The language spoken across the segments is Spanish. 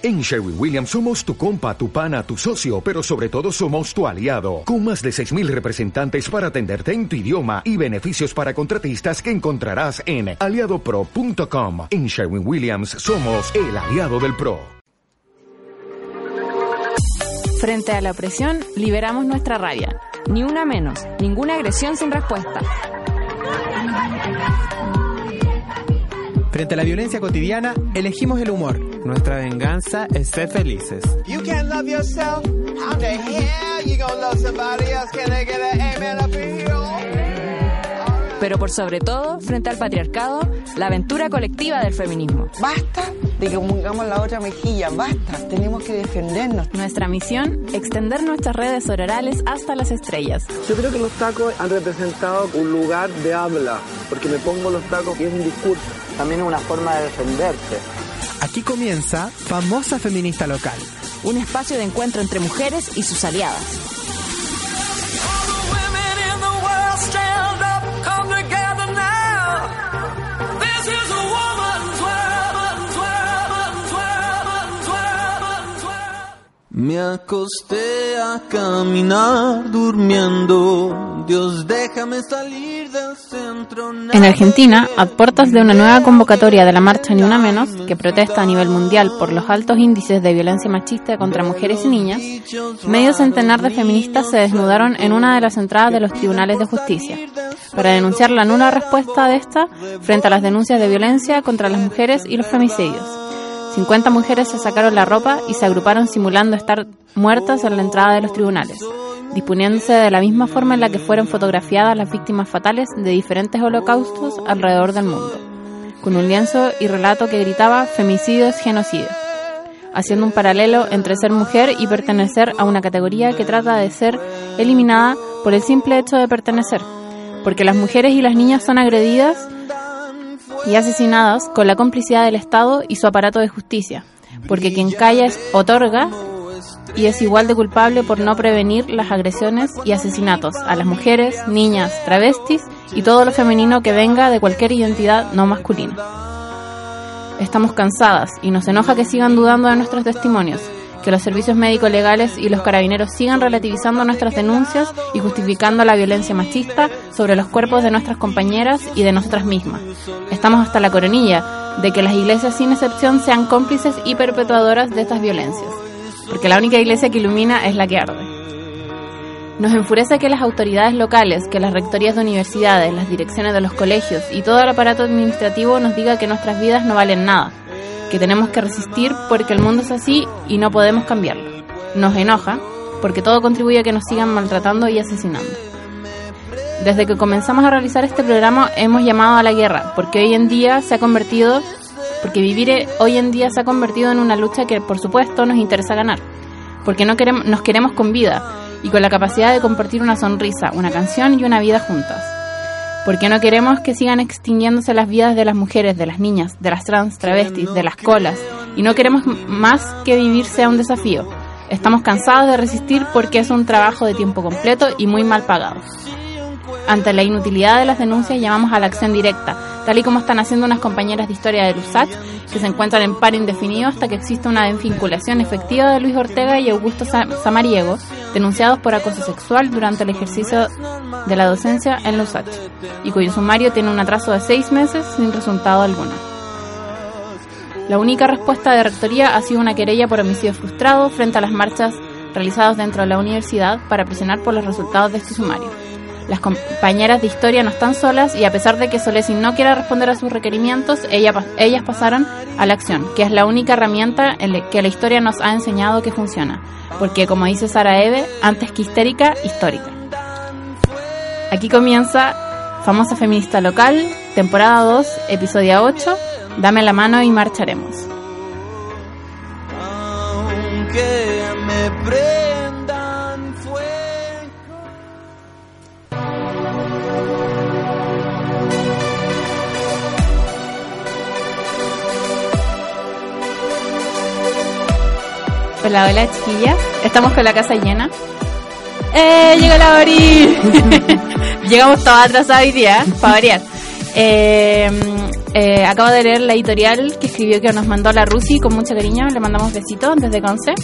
En Sherwin Williams somos tu compa, tu pana, tu socio, pero sobre todo somos tu aliado, con más de 6.000 representantes para atenderte en tu idioma y beneficios para contratistas que encontrarás en aliadopro.com. En Sherwin Williams somos el aliado del PRO. Frente a la opresión, liberamos nuestra rabia. Ni una menos, ninguna agresión sin respuesta. Frente a la violencia cotidiana, elegimos el humor. Nuestra venganza es ser felices. Pero por sobre todo, frente al patriarcado, la aventura colectiva del feminismo. Basta de que pongamos la otra mejilla, basta, tenemos que defendernos. Nuestra misión, extender nuestras redes horariales hasta las estrellas. Yo creo que los tacos han representado un lugar de habla, porque me pongo los tacos y es un discurso. También una forma de defenderse. Aquí comienza Famosa Feminista Local. Un espacio de encuentro entre mujeres y sus aliadas. Me acosté a caminar durmiendo. Dios, déjame salir del centro. En Argentina, a puertas de una nueva convocatoria de la marcha Ni Una Menos, que protesta a nivel mundial por los altos índices de violencia machista contra mujeres y niñas, medio centenar de feministas se desnudaron en una de las entradas de los tribunales de justicia, para denunciar la nula respuesta de esta frente a las denuncias de violencia contra las mujeres y los femicidios. 50 mujeres se sacaron la ropa y se agruparon simulando estar muertas en la entrada de los tribunales, disponiéndose de la misma forma en la que fueron fotografiadas las víctimas fatales de diferentes holocaustos alrededor del mundo, con un lienzo y relato que gritaba femicidio es genocidio, haciendo un paralelo entre ser mujer y pertenecer a una categoría que trata de ser eliminada por el simple hecho de pertenecer, porque las mujeres y las niñas son agredidas y asesinadas con la complicidad del Estado y su aparato de justicia, porque quien calla es otorga y es igual de culpable por no prevenir las agresiones y asesinatos a las mujeres, niñas, travestis y todo lo femenino que venga de cualquier identidad no masculina. Estamos cansadas y nos enoja que sigan dudando de nuestros testimonios, que los servicios médicos legales y los carabineros sigan relativizando nuestras denuncias y justificando la violencia machista sobre los cuerpos de nuestras compañeras y de nosotras mismas. Estamos hasta la coronilla de que las iglesias sin excepción sean cómplices y perpetuadoras de estas violencias, porque la única iglesia que ilumina es la que arde. Nos enfurece que las autoridades locales, que las rectorías de universidades, las direcciones de los colegios y todo el aparato administrativo nos diga que nuestras vidas no valen nada, que tenemos que resistir porque el mundo es así y no podemos cambiarlo. Nos enoja porque todo contribuye a que nos sigan maltratando y asesinando. Desde que comenzamos a realizar este programa hemos llamado a la guerra, porque hoy en día se ha convertido, porque vivir hoy en día se ha convertido en una lucha que por supuesto nos interesa ganar, porque no queremos, nos queremos con vida y con la capacidad de compartir una sonrisa, una canción y una vida juntas porque no queremos que sigan extinguiéndose las vidas de las mujeres, de las niñas, de las trans, travestis, de las colas, y no queremos más que vivir sea un desafío. Estamos cansados de resistir porque es un trabajo de tiempo completo y muy mal pagado. Ante la inutilidad de las denuncias llamamos a la acción directa, tal y como están haciendo unas compañeras de historia de LUSACH que se encuentran en paro indefinido hasta que exista una desvinculación efectiva de Luis Ortega y Augusto Samariego, denunciados por acoso sexual durante el ejercicio de la docencia en LUSACH, y cuyo sumario tiene un atraso de seis meses sin resultado alguno. La única respuesta de Rectoría ha sido una querella por homicidio frustrado frente a las marchas realizadas dentro de la universidad para presionar por los resultados de este sumario. Las compañeras de historia no están solas y a pesar de que Solesin no quiera responder a sus requerimientos, ellas pasaron a la acción, que es la única herramienta en que la historia nos ha enseñado que funciona. Porque como dice Sara Eve, antes que histérica, histórica. Aquí comienza Famosa Feminista Local, temporada 2, episodio 8, Dame la mano y marcharemos. Aunque me prendan Hola, hola chiquillas. Estamos con la casa llena. ¡Eh! ¡Llegó la Ori! Llegamos todas atrasadas hoy día, para variar. Eh, Eh, acabo de leer la editorial que escribió que nos mandó la Rusi con mucho cariño. Le mandamos besitos desde Conce.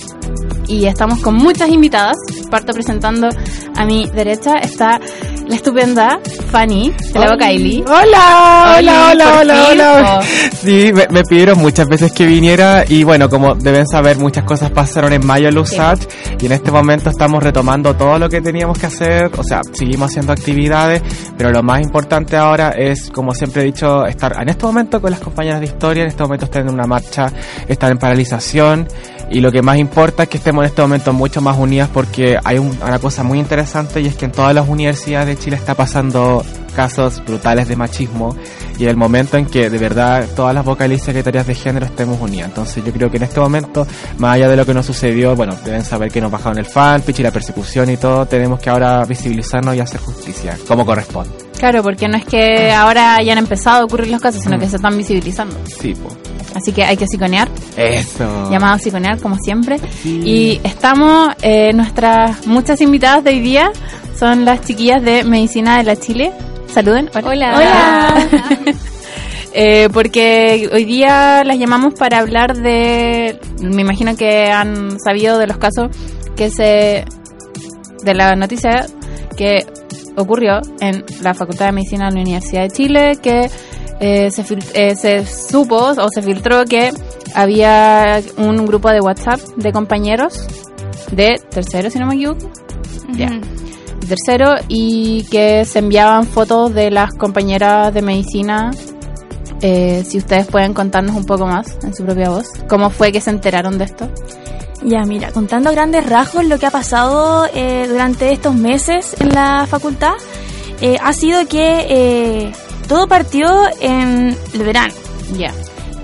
Y estamos con muchas invitadas. Parto presentando a mi derecha está la estupenda Fanny, de la boca Kylie. Hola, hola, hola, hola, hola. Sí, me, me pidieron muchas veces que viniera y bueno, como deben saber, muchas cosas pasaron en mayo en Lusat y en este momento estamos retomando todo lo que teníamos que hacer, o sea, seguimos haciendo actividades, pero lo más importante ahora es, como siempre he dicho, estar en este momento con las compañeras de historia, en este momento están en una marcha, están en paralización y lo que más importa es que estemos en este momento mucho más unidas porque hay un- una cosa muy interesante y es que en todas las universidades de Chile está pasando casos brutales de machismo y en el momento en que de verdad todas las vocales y secretarias de género estemos unidas. Entonces yo creo que en este momento, más allá de lo que nos sucedió, bueno, deben saber que nos bajaron el fanpage y la persecución y todo, tenemos que ahora visibilizarnos y hacer justicia, como corresponde. Claro, porque no es que ahora hayan empezado a ocurrir los casos, sino que se están visibilizando. Sí, po. Así que hay que psiconear, Eso. llamado a psiconear como siempre. Y estamos, eh, nuestras muchas invitadas de hoy día son las chiquillas de Medicina de la Chile. Saluden. Hola. Hola. Eh, porque hoy día las llamamos para hablar de, me imagino que han sabido de los casos que se, de la noticia que ocurrió en la Facultad de Medicina de la Universidad de Chile, que eh, se, eh, se supo o se filtró que había un grupo de WhatsApp de compañeros de tercero, si no me equivoco, ya, de tercero, y que se enviaban fotos de las compañeras de medicina. Eh, si ustedes pueden contarnos un poco más en su propia voz, ¿cómo fue que se enteraron de esto? Ya, mira, contando a grandes rasgos lo que ha pasado eh, durante estos meses en la facultad, eh, ha sido que eh, todo partió en el verano. Ya.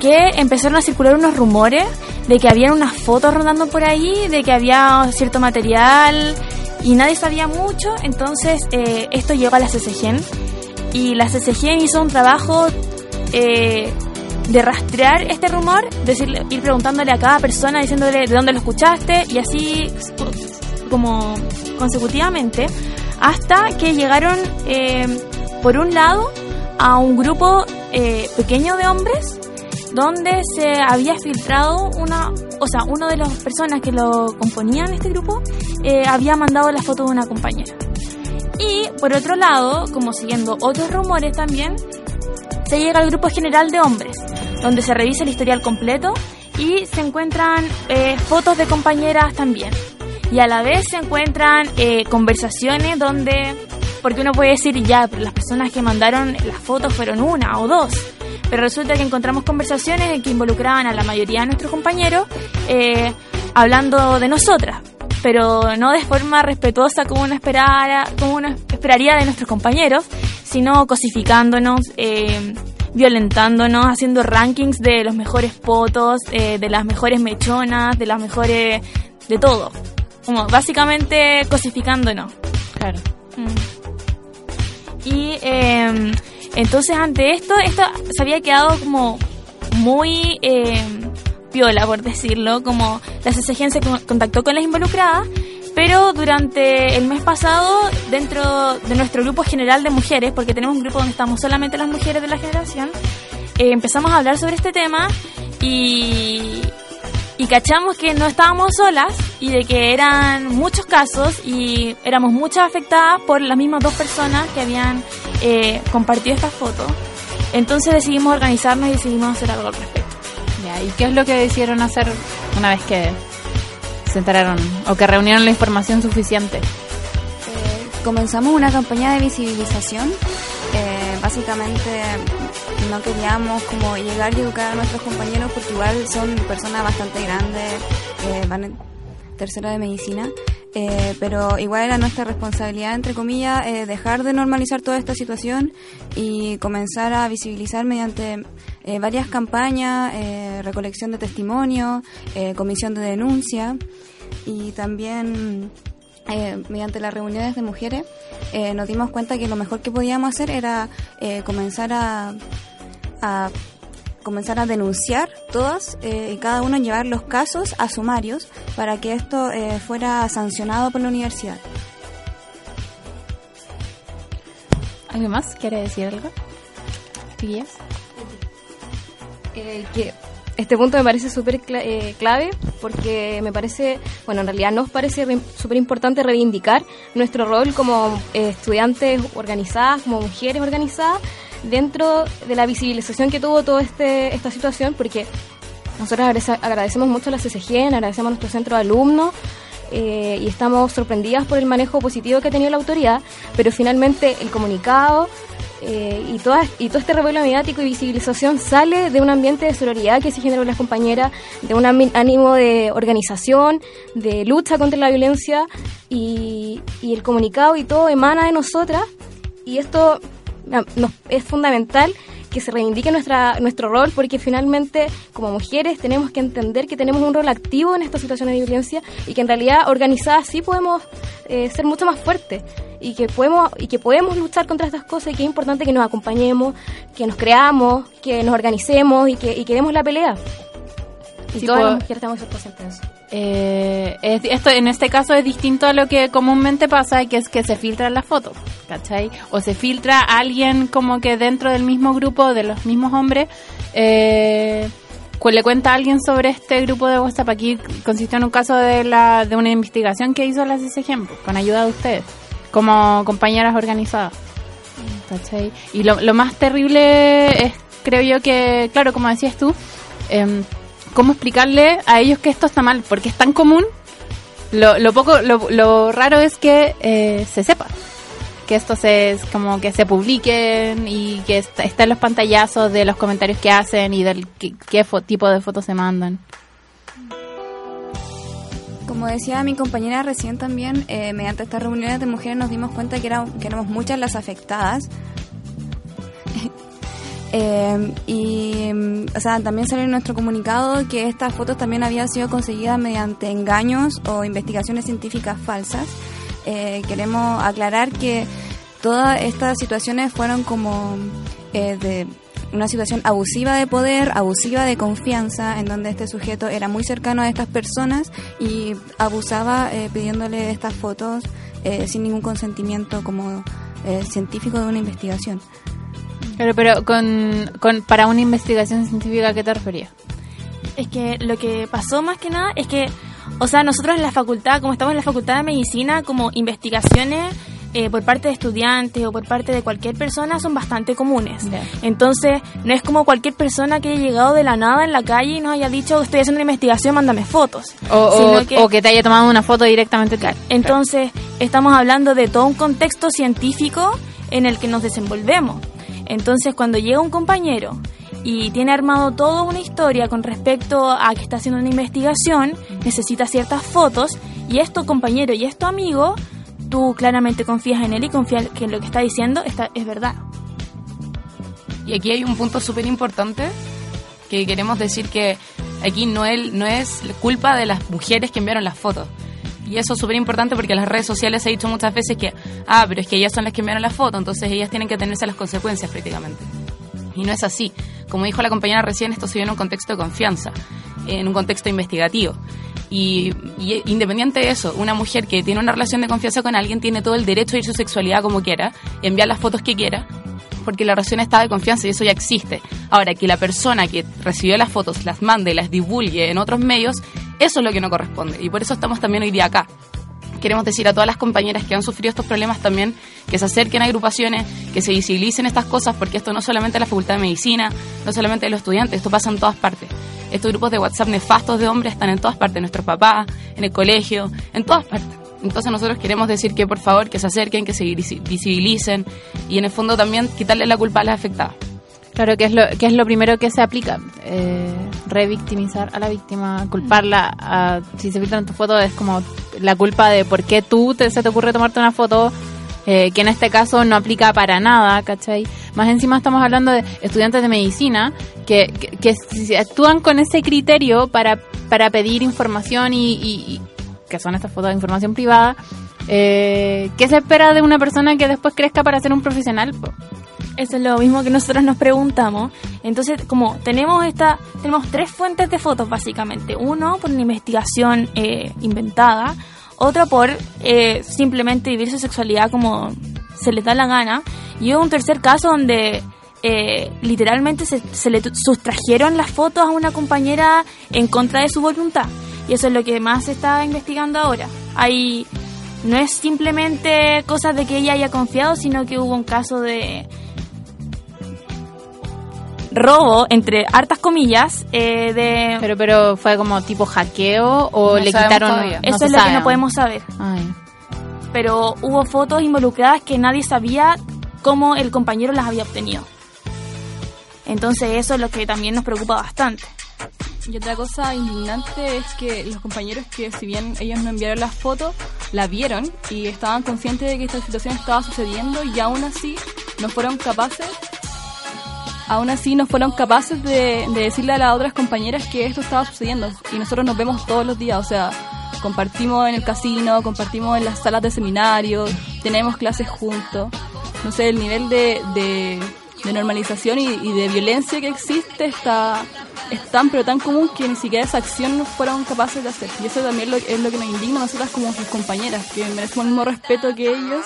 Que empezaron a circular unos rumores de que habían unas fotos rondando por ahí, de que había cierto material y nadie sabía mucho. Entonces, eh, esto llegó a la CCGEN y la CCGEN hizo un trabajo eh, de rastrear este rumor, decirle, ir preguntándole a cada persona, diciéndole de dónde lo escuchaste y así como consecutivamente, hasta que llegaron, eh, por un lado, a un grupo eh, pequeño de hombres donde se había filtrado una, o sea, uno de las personas que lo componían este grupo eh, había mandado la foto de una compañera. Y por otro lado, como siguiendo otros rumores también, se llega al grupo general de hombres, donde se revisa el historial completo y se encuentran eh, fotos de compañeras también. Y a la vez se encuentran conversaciones donde, porque uno puede decir, ya, pero las personas que mandaron las fotos fueron una o dos. Pero resulta que encontramos conversaciones en que involucraban a la mayoría de nuestros compañeros eh, hablando de nosotras, pero no de forma respetuosa como uno, esperara, como uno esperaría de nuestros compañeros, sino cosificándonos, eh, violentándonos, haciendo rankings de los mejores potos, eh, de las mejores mechonas, de las mejores... de todo. Como básicamente cosificándonos. Claro. Mm. Y eh, entonces ante esto, esto se había quedado como muy eh, piola, por decirlo, como la CCGN se con- contactó con las involucradas, pero durante el mes pasado, dentro de nuestro grupo general de mujeres, porque tenemos un grupo donde estamos solamente las mujeres de la generación, eh, empezamos a hablar sobre este tema y, y cachamos que no estábamos solas y de que eran muchos casos y éramos muchas afectadas por las mismas dos personas que habían eh, compartido estas fotos. Entonces decidimos organizarnos y decidimos hacer algo al respecto. Ya, ¿y qué es lo que decidieron hacer una vez que se enteraron o que reunieron la información suficiente? Eh, comenzamos una campaña de visibilización. Eh, básicamente no queríamos como llegar y educar a nuestros compañeros porque igual son personas bastante grandes, eh, van tercera de medicina, eh, pero igual era nuestra responsabilidad, entre comillas, eh, dejar de normalizar toda esta situación y comenzar a visibilizar mediante eh, varias campañas, recolección de testimonios, comisión de denuncia y también mediante las reuniones de mujeres nos dimos cuenta que lo mejor que podíamos hacer era comenzar a comenzar a denunciar todas eh, y cada uno llevar los casos a sumarios para que esto eh, fuera sancionado por la universidad. ¿Alguien más quiere decir algo? ¿Chiquillas? Eh, que este punto me parece súper cla- eh, clave porque me parece, bueno, en realidad nos parece re- súper importante reivindicar nuestro rol como eh, estudiantes organizadas, como mujeres organizadas, dentro de la visibilización que tuvo toda este, esta situación, porque nosotros agradece- agradecemos mucho a la CCG, agradecemos a nuestro centro de alumnos eh, y estamos sorprendidas por el manejo positivo que ha tenido la autoridad, pero finalmente el comunicado eh, y, toda, y todo este revuelo mediático y visibilización sale de un ambiente de sororidad que se generó en las compañeras, de un ánimo de organización, de lucha contra la violencia y, y el comunicado y todo emana de nosotras y esto nos- es fundamental que se reivindique nuestra, nuestro rol porque finalmente como mujeres tenemos que entender que tenemos un rol activo en estas situaciones de violencia y que en realidad organizadas sí podemos eh, ser mucho más fuertes y que podemos y que podemos luchar contra estas cosas y que es importante que nos acompañemos, que nos creamos, que nos organicemos y que, y que demos la pelea. Y Sí, todas las mujeres ser conscientes de eso. Eh, es- esto en este caso es distinto a lo que comúnmente pasa, que es que se filtran las fotos, ¿cachai? O se filtra alguien como que dentro del mismo grupo, de los mismos hombres, eh, le cuenta a alguien sobre este grupo de WhatsApp. Aquí consistió en un caso de, la, de una investigación que hizo la pues, con ayuda de ustedes, como compañeras organizadas. ¿cachai? Y lo, lo más terrible es, creo yo que, claro, como decías tú, em, cómo explicarle a ellos que esto está mal, porque es tan común. Lo, lo poco, lo, lo raro es que eh, se sepa que esto se es como que se publiquen y que está, está los pantallazos de los comentarios que hacen y del qué, qué tipo de fotos se mandan. Como decía mi compañera recién también, eh, mediante estas reuniones de mujeres nos dimos cuenta que, era- que éramos muchas las afectadas. Eh, y, mm, o sea, también salió en nuestro comunicado que estas fotos también habían sido conseguidas mediante engaños o investigaciones científicas falsas. Eh, queremos aclarar que todas estas situaciones fueron como eh, de una situación abusiva de poder, abusiva de confianza, en donde este sujeto era muy cercano a estas personas y abusaba eh, pidiéndole estas fotos eh, sin ningún consentimiento como eh, científico de una investigación. Pero, pero con, con, para una investigación científica, ¿a qué te referías? Es que lo que pasó más que nada es que, o sea, nosotros en la facultad, como estamos en la facultad de medicina, como investigaciones eh, por parte de estudiantes o por parte de cualquier persona son bastante comunes. Entonces, no es como cualquier persona que haya llegado de la nada en la calle y nos haya dicho, estoy haciendo una investigación, mándame fotos. O, o- Sino que- o que te haya tomado una foto directamente. tú. Entonces, estamos hablando de todo un contexto científico en el que nos desenvolvemos. Entonces, cuando llega un compañero y tiene armado toda una historia con respecto a que está haciendo una investigación, necesita ciertas fotos, y es tu compañero y es tu amigo, tú claramente confías en él y confías que lo que está diciendo está, es verdad. Y aquí hay un punto súper importante que queremos decir que aquí no, no es culpa de las mujeres que enviaron las fotos. Y eso es súper importante porque las redes sociales ha dicho muchas veces que, ah, pero es que ellas son las que enviaron la foto, entonces ellas tienen que tenerse las consecuencias prácticamente. Y no es así. Como dijo la compañera recién, esto se dio en un contexto de confianza, en un contexto investigativo. Y, independiente de eso, una mujer que tiene una relación de confianza con alguien tiene todo el derecho a ir su sexualidad como quiera enviar las fotos que quiera, porque la relación está de confianza y eso ya existe. Ahora, que la persona que recibió las fotos las mande las divulgue en otros medios, eso es lo que no corresponde. Y por eso estamos también hoy día acá. Queremos decir a todas las compañeras que han sufrido estos problemas también que se acerquen a agrupaciones, que se visibilicen estas cosas, porque esto no solamente es la Facultad de Medicina, no solamente de los estudiantes, esto pasa en todas partes. Estos grupos de WhatsApp nefastos de hombres están en todas partes, nuestros papás, en el colegio, en todas partes. Entonces nosotros queremos decir que por favor que se acerquen, que se visi- visibilicen y en el fondo también quitarle la culpa a las afectadas. Claro, que es lo, que es lo primero que se aplica. Eh, revictimizar a la víctima, culparla. A, si se filtran tus fotos, es como la culpa de por qué tú te, se te ocurre tomarte una foto, eh, que en este caso no aplica para nada, ¿cachai? Más encima estamos hablando de estudiantes de medicina que, que, que actúan con ese criterio para, para pedir información y, y- y- que son estas fotos de información privada. Eh, ¿Qué se espera de una persona que después crezca para ser un profesional? Eso es lo mismo que nosotros nos preguntamos. Entonces, como tenemos esta, tenemos tres fuentes de fotos básicamente. Uno por una investigación eh, inventada, otro por eh, simplemente vivir su sexualidad como se les da la gana, y un tercer caso donde eh, literalmente se, se le sustrajeron las fotos a una compañera en contra de su voluntad. Y eso es lo que más se está investigando ahora. Hay, no es simplemente cosas de que ella haya confiado, sino que hubo un caso de robo, entre hartas comillas, eh, de... Pero, pero fue como tipo hackeo o No le quitaron... todavía. Eso es lo que no podemos saber. Ay. Pero hubo fotos involucradas que nadie sabía cómo el compañero las había obtenido. Entonces eso es lo que también nos preocupa bastante. Y otra cosa indignante es que los compañeros que si bien ellos no enviaron las fotos, la vieron y estaban conscientes de que esta situación estaba sucediendo y aún así no fueron capaces aún así no fueron capaces de, de decirle a las otras compañeras que esto estaba sucediendo. Y nosotros nos vemos todos los días, o sea, compartimos en el casino, compartimos en las salas de seminario, tenemos clases juntos, no sé, el nivel de, de, de normalización y, y de violencia que existe está es tan pero tan común que ni siquiera esa acción fueron capaces de hacer. Y eso también lo- es lo que nos indigna a nosotras como sus compañeras que merecemos el mismo respeto que ellos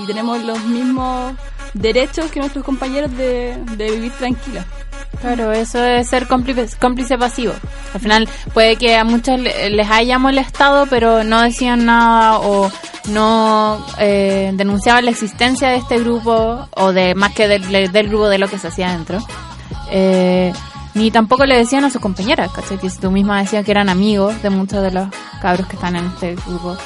y tenemos los mismos derechos que nuestros compañeros de, de vivir tranquilas. Claro, eso es ser cómplice, cómplice pasivo. Al final puede que a muchos le- les haya molestado, pero no decían nada o no eh, denunciaban la existencia de este grupo o de más que del, del grupo de lo que se hacía adentro. Eh, ni tampoco le decían a sus compañeras, ¿cachai? Que tú misma decías que eran amigos de muchos de los cabros que están en este grupo.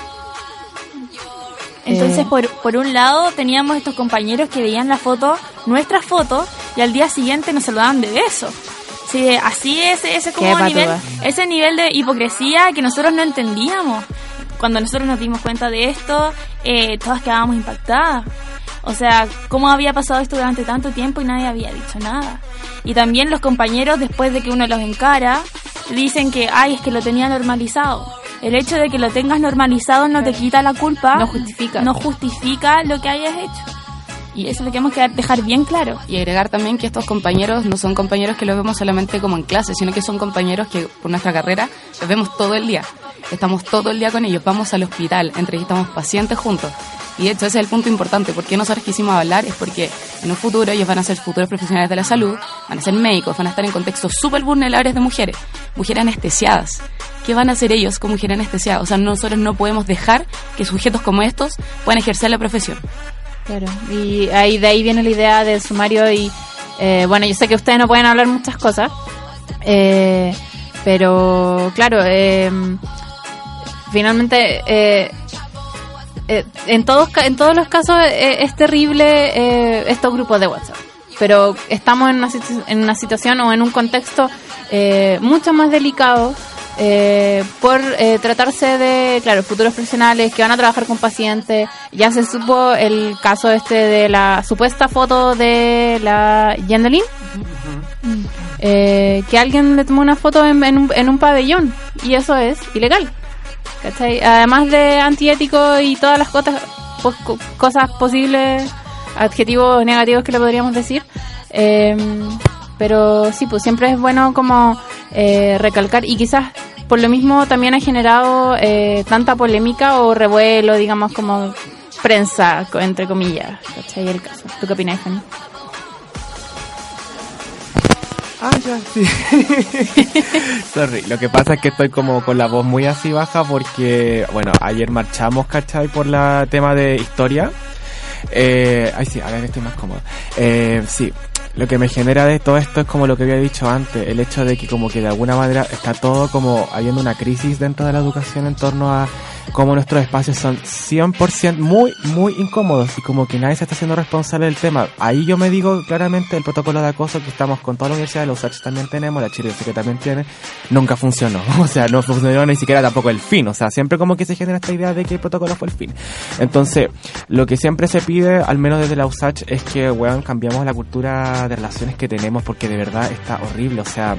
Entonces, Eh, por, por un lado, teníamos estos compañeros que veían la foto, nuestras fotos, y al día siguiente nos saludaban de beso. Sí, así es ese como nivel, ese nivel de hipocresía que nosotros no entendíamos. Cuando nosotros nos dimos cuenta de esto, eh, todas quedábamos impactadas. O sea, ¿cómo había pasado esto durante tanto tiempo y nadie había dicho nada? Y también los compañeros, después de que uno los encara, dicen que, ay, es que lo tenía normalizado. El hecho de que lo tengas normalizado no te quita la culpa. No justifica. No justifica lo que hayas hecho. Y eso lo queremos que dejar bien claro. Y agregar también que estos compañeros no son compañeros que los vemos solamente como en clase, sino que son compañeros que por nuestra carrera los vemos todo el día. Estamos todo el día con ellos, vamos al hospital, entrevistamos pacientes juntos. Y de hecho ese es el punto importante. ¿Por qué nosotros quisimos hablar? Es porque en un futuro ellos van a ser futuros profesionales de la salud, van a ser médicos, van a estar en contextos súper vulnerables de mujeres, mujeres anestesiadas. ¿Qué van a hacer ellos con mujeres anestesiadas? O sea, nosotros no podemos dejar que sujetos como estos puedan ejercer la profesión. Claro, y ahí de ahí viene la idea del sumario y eh, bueno, yo sé que ustedes no pueden hablar muchas cosas, eh, pero claro, eh, finalmente eh, eh, en todos en todos los casos eh, es terrible eh, estos grupos de WhatsApp, pero estamos en una, en una situación o en un contexto eh, mucho más delicado eh, por eh, tratarse de, claro, futuros profesionales que van a trabajar con pacientes. Ya se supo el caso este de la supuesta foto de la Yendelin, eh, que alguien le tomó una foto en, en un, en un pabellón y eso es ilegal. ¿Cachai? Además de antiético y todas las cosas, co- cosas posibles, adjetivos negativos que le podríamos decir. Eh, pero sí, pues siempre es bueno como eh, recalcar y quizás por lo mismo también ha generado eh, tanta polémica o revuelo, digamos, como prensa, entre comillas. ¿Cachai? El caso. ¿Tú qué opinas, Fanny? Ah, ya, sí. Sorry, lo que pasa es que estoy como con la voz muy así baja porque, bueno, ayer marchamos, ¿cachai? Por la tema de historia. Eh, ay, sí, a ver, estoy más cómodo. Eh, sí, lo que me genera de todo esto es como lo que había dicho antes, el hecho de que como que de alguna manera está todo como habiendo una crisis dentro de la educación en torno a cómo nuestros espacios son 100% muy, muy incómodos y como que nadie se está haciendo responsable del tema. Ahí yo me digo claramente el protocolo de acoso que estamos con toda la universidad, los USACH también tenemos, la Chile que también tiene, nunca funcionó. O sea, no funcionó ni siquiera tampoco el fin. O sea, siempre como que se genera esta idea de que el protocolo fue el fin. Entonces, lo que siempre se pide, al menos desde la USACH, es que, weón, cambiamos la cultura de relaciones que tenemos porque de verdad está horrible. O sea,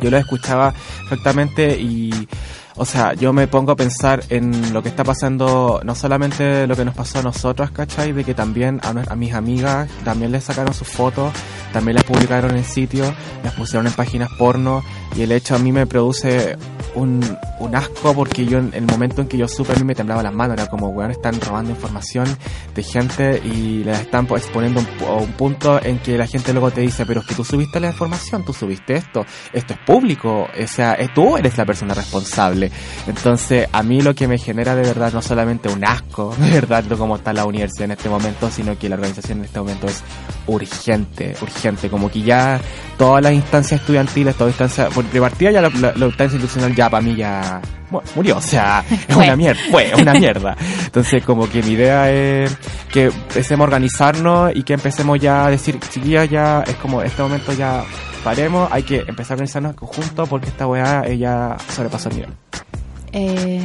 yo lo escuchaba perfectamente y o sea, yo me pongo a pensar en lo que está pasando, no solamente lo que nos pasó a nosotros, ¿cachai? De que también a, mis amigas también les sacaron sus fotos, también las publicaron en sitios, las pusieron en páginas porno y el hecho a mí me produce un, un asco porque yo en el momento en que yo supe a mí me temblaban las manos, era como, weón, están robando información de gente y la están po- exponiendo un, a un punto en que la gente luego te dice, pero es que tú subiste la información, tú subiste esto, esto es público, o sea, eh, tú eres la persona responsable. Entonces, a mí lo que me genera de verdad no solamente un asco, de verdad, de cómo está la universidad en este momento, sino que la organización en este momento es urgente, urgente, como que ya todas las instancias estudiantiles, todas las instancias, por de partida ya la, la- la instancia institucional ya para mí ya mu- murió, o sea, es una mierda, fue una mierda. Entonces, como que mi idea es que empecemos a organizarnos y que empecemos ya a decir, chiquillas, ya es como este momento ya paremos, hay que empezar a organizarnos en conjunto porque esta weá ya sobrepasó el nivel. Eh,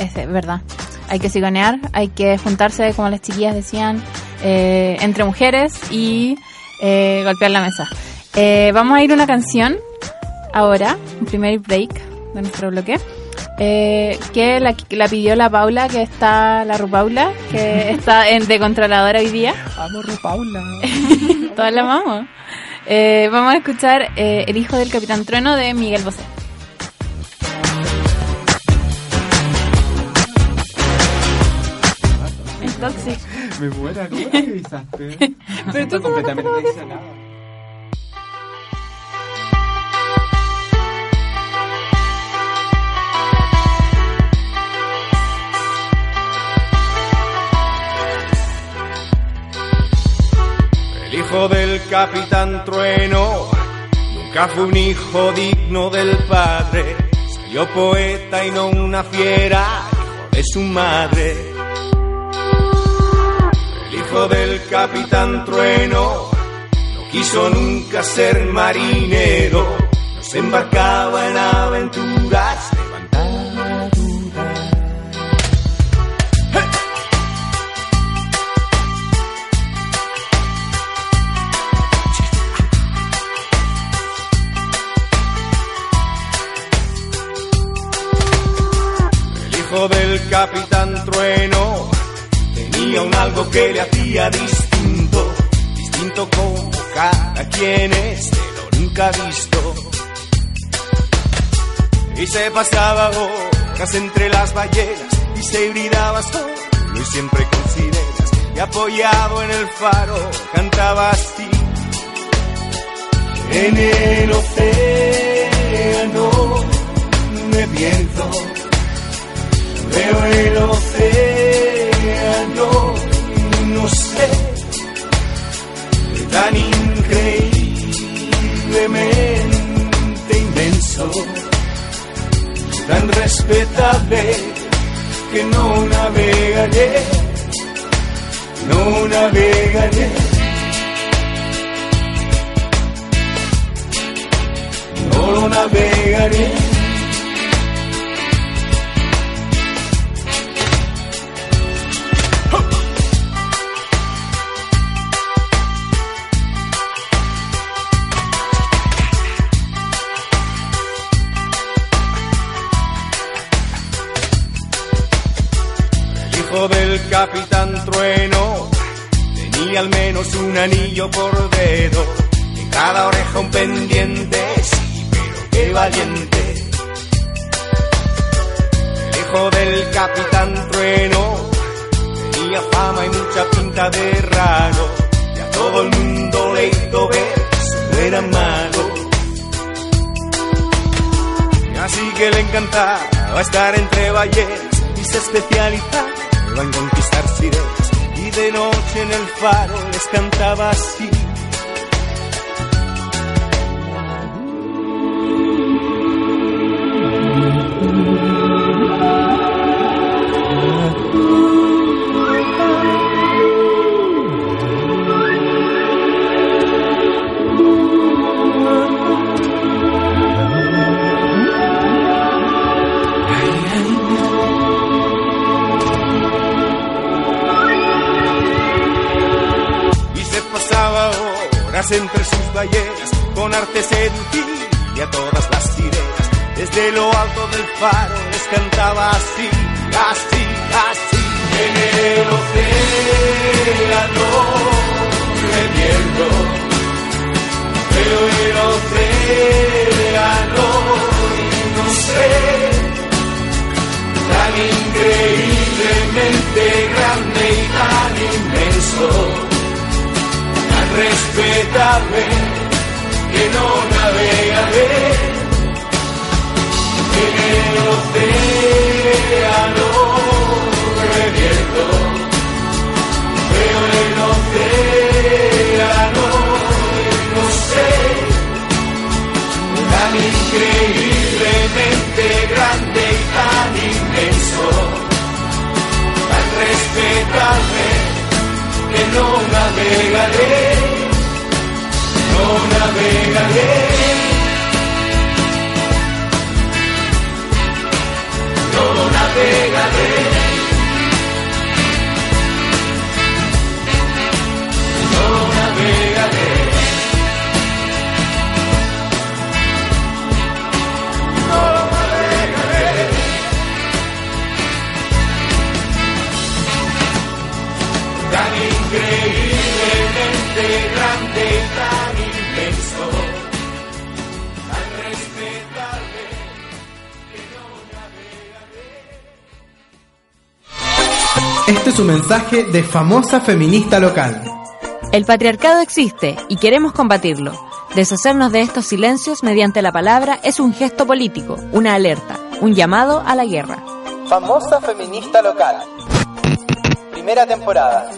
es verdad. Hay que sigonear, hay que juntarse, como las chiquillas decían, eh, entre mujeres y eh, golpear la mesa. Eh, vamos a ir a una canción ahora, un primer break de nuestro bloque. eh, que la, la pidió la Paula, que está, la Rupaula, que está en, de controladora hoy día. Vamos, Rupaula. Todas la amamos. Eh, vamos a escuchar eh, El hijo del Capitán Trueno de Miguel Bosé. Es toxic. Me muera, ¿cómo te avisaste? Pero tú completamente El hijo del capitán trueno nunca fue un hijo digno del padre. Salió poeta y no una fiera, hijo de su madre. El hijo del capitán trueno no quiso nunca ser marinero. No se embarcaba en aventuras, capitán trueno tenía un algo que le hacía distinto, distinto como cada quien es lo nunca visto. Y se pasaba horas entre las ballenas y se hibridaba solo y siempre con sirenas y apoyado en el faro cantaba así. En el océano me pierdo Veo el océano, no sé, tan increíblemente inmenso, tan respetable que no navegaré, no navegaré. No lo navegaré. Al menos un anillo por dedo, en cada oreja un pendiente, sí, pero qué valiente. El hijo del capitán trueno tenía fama y mucha pinta de raro, y a todo el mundo le hizo ver que no era malo. Así que le encantaba estar entre ballenas y se especializaba en conquistar sirenas. Y de noche en el faro les cantaba así. Entre tan respetable que no navegaré en el océano reviento. Veo el océano no sé, tan increíblemente grande y tan inmenso, tan respetable que no navegaré, navegaré. no navegaré. No navegaré. No navegaré. Tan increíblemente grande Este es un mensaje de famosa feminista local. El patriarcado existe y queremos combatirlo. Deshacernos de estos silencios mediante la palabra es un gesto político, una alerta, un llamado a la guerra. Famosa feminista local. Primera temporada.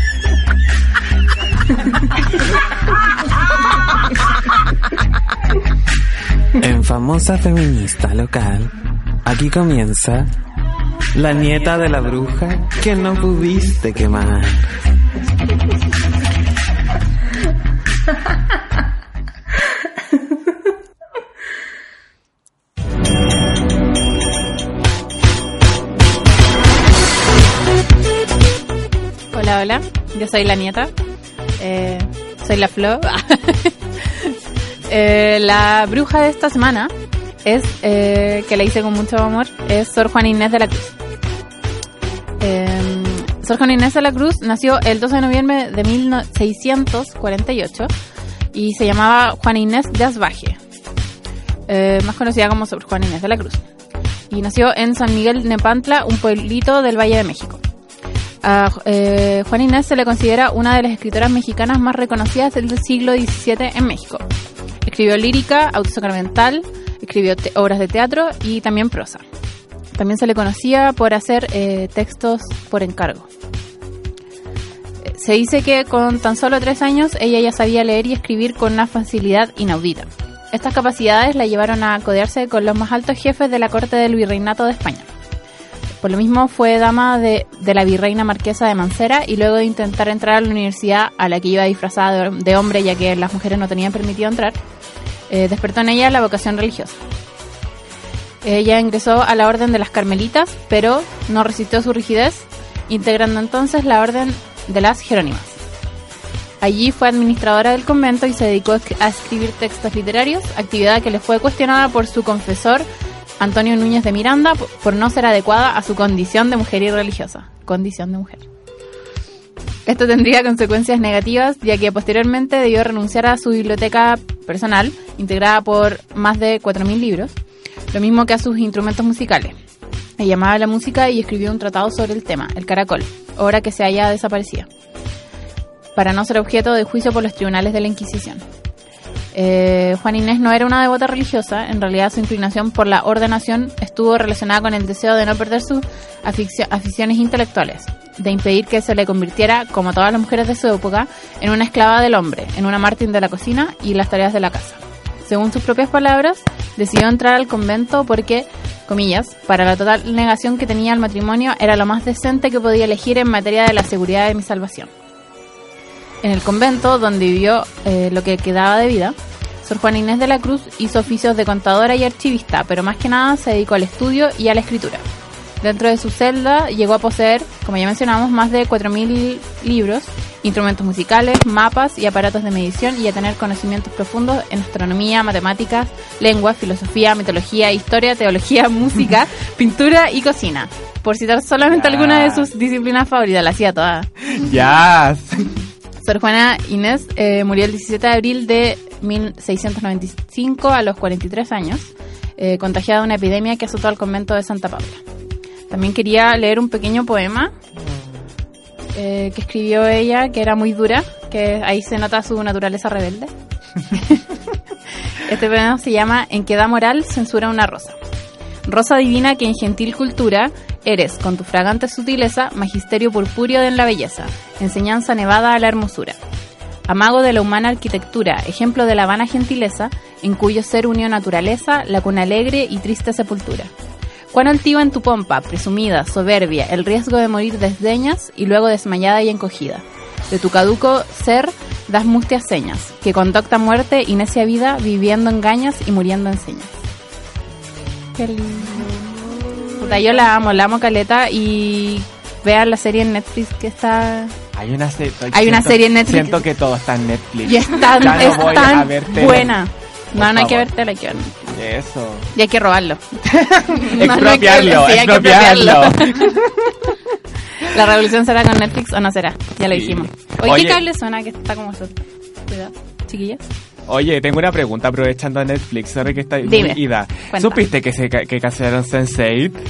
En famosa feminista local, aquí comienza la nieta de la bruja que no pudiste quemar. Hola, hola. Yo soy la nieta. Eh, soy la Flo. Eh, la bruja de esta semana es, eh, que la hice con mucho amor, es Sor Juana Inés de la Cruz. Eh, Sor Juana Inés de la Cruz nació el 12 de noviembre de 1648 y se llamaba Juana Inés de Asbaje, eh, más conocida como Sor Juana Inés de la Cruz. Y nació en San Miguel Nepantla, un pueblito del Valle de México. A Juana Inés se le considera una de las escritoras mexicanas más reconocidas del siglo XVII en México. Escribió lírica, autosacramental, escribió obras de teatro y también prosa. También se le conocía por hacer eh, textos por encargo. Eh, Se dice que con tan solo tres años ella ya sabía leer y escribir con una facilidad inaudita. Estas capacidades la llevaron a codearse con los más altos jefes de la corte del virreinato de España. Por lo mismo fue dama de, de la virreina marquesa de Mancera y luego de intentar entrar a la universidad a la que iba disfrazada de, de hombre ya que las mujeres no tenían permitido entrar, eh, despertó en ella la vocación religiosa. Ella ingresó a la orden de las Carmelitas, pero no resistió su rigidez, integrando entonces la orden de las Jerónimas. Allí fue administradora del convento y se dedicó a esc- a escribir textos literarios, actividad que le fue cuestionada por su confesor Antonio Núñez de Miranda por no ser adecuada a su condición de mujer y religiosa. Condición de mujer. Esto tendría consecuencias negativas, ya que posteriormente debió renunciar a su biblioteca personal, integrada por más de 4.000 libros, lo mismo que a sus instrumentos musicales. Ella amaba la música y escribió un tratado sobre el tema, El Caracol, obra que se halla desaparecida, para no ser objeto de juicio por los tribunales de la Inquisición. Eh, Juan Inés no era una devota religiosa, en realidad su inclinación por la ordenación estuvo relacionada con el deseo de no perder sus aficio- aficiones intelectuales, de impedir que se le convirtiera, como todas las mujeres de su época, en una esclava del hombre, en una mártir de la cocina y las tareas de la casa. Según sus propias palabras, decidió entrar al convento porque, comillas, para la total negación que tenía al matrimonio era lo más decente que podía elegir en materia de la seguridad de mi salvación. En el convento, donde vivió eh, lo que quedaba de vida, Sor Juana Inés de la Cruz hizo oficios de contadora y archivista, pero más que nada se dedicó al estudio y a la escritura. Dentro de su celda llegó a poseer, como ya mencionamos, más de 4.000 libros, instrumentos musicales, mapas y aparatos de medición y a tener conocimientos profundos en astronomía, matemáticas, lengua, filosofía, mitología, historia, teología, música, pintura y cocina. Por citar solamente Ya. alguna de sus disciplinas favoritas, la hacía toda. Ya. Sor Juana Inés eh, murió el 17 de abril de 1695 a los 43 años, eh, contagiada de una epidemia que azotó al convento de Santa Paula. También quería leer un pequeño poema eh, que escribió ella, que era muy dura, que ahí se nota su naturaleza rebelde. este poema se llama En que da moral censura una rosa. Rosa divina que en gentil cultura eres, con tu fragante sutileza, magisterio purpúreo en la belleza, enseñanza nevada a la hermosura. Amago de la humana arquitectura, ejemplo de la vana gentileza, en cuyo ser unió naturaleza, la cuna alegre y triste sepultura. Cuán altiva en tu pompa, presumida, soberbia, el riesgo de morir desdeñas y luego desmayada y encogida. De tu caduco ser das mustias señas, que con docta muerte y necia vida, viviendo engañas y muriendo enseñas. Puta, yo la amo, la amo caleta y vean la serie en Netflix que está... Hay una, se- Hay una serie en Netflix. Siento que todo está en Netflix. Y es tan, no es buena. No, no hay que favor. ver tele, hay que. Eso. Y hay que robarlo. Expropiarlo, Sí, hay que expropiarlo. La revolución será con Netflix o no será. Ya lo Sí. dijimos. Oye, Oye. ¿qué cable suena que está como suelto? Cuidado, chiquillas. Oye, tengo una pregunta aprovechando Netflix. Sorry que está Dime. ida. Cuenta. ¿Supiste que se que cancelaron Sense8?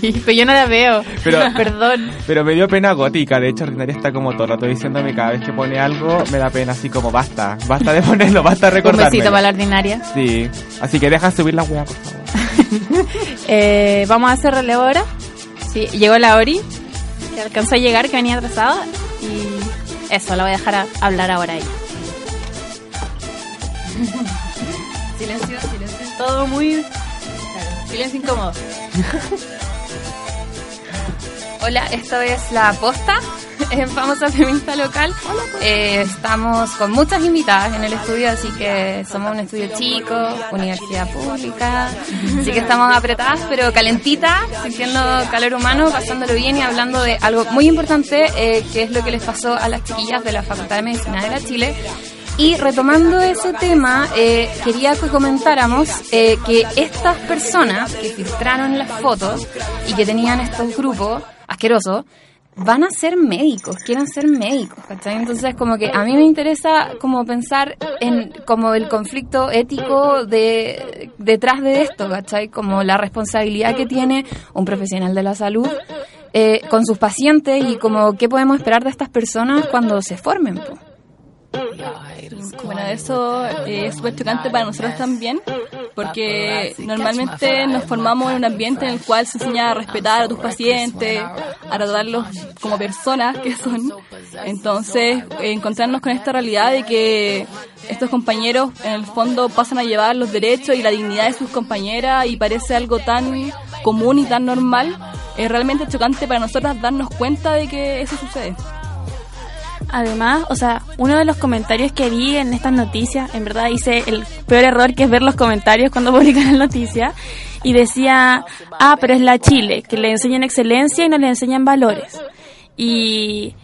Sí, pero yo no la veo. Pero- Perdón. Pero me dio pena gótica. De hecho, Ordinaria está como todo el rato diciéndome cada vez que pone algo, me da pena así como basta. Basta de ponerlo, basta de Un besito para la ordinaria. Sí. Así que deja subir la weá, por favor. Eh, Vamos a hacer relevo ahora. Sí, llegó la Ori, que alcanzó a llegar, que venía atrasada. Y eso, la voy a dejar a- hablar ahora ella. Silencio, silencio. Todo muy... Silencio incómodo. Hola, esto es La Posta, en Famosa Feminista Local. Eh, estamos con muchas invitadas en el estudio, así que somos un estudio chico, universidad pública, así que estamos apretadas, pero calentitas, sintiendo calor humano, pasándolo bien y hablando de algo muy importante, eh, que es lo que les pasó a las chiquillas de la Facultad de Medicina de la Chile. Y retomando ese tema, eh, quería que comentáramos eh, que estas personas que filtraron las fotos y que tenían estos grupos asquerosos, van a ser médicos, quieren ser médicos, ¿cachai? Entonces como que a mí me interesa como pensar en como el conflicto ético de detrás de esto, ¿cachai? Como la responsabilidad que tiene un profesional de la salud eh, con sus pacientes y como qué podemos esperar de estas personas cuando se formen, po. Bueno, eso es súper chocante para nosotros también, porque normalmente nos formamos en un ambiente en el cual se enseña a respetar a tus pacientes, a tratarlos como personas que son. Entonces, encontrarnos con esta realidad de que estos compañeros en el fondo pasan a llevar los derechos y la dignidad de sus compañeras y parece algo tan común y tan normal, es realmente chocante para nosotras darnos cuenta de que eso sucede. Además, o sea, uno de los comentarios que vi en estas noticias, en verdad hice el peor error que es ver los comentarios cuando publican las noticias, y decía, ah, pero es la Chile, que le enseñan excelencia y no le enseñan valores. Y,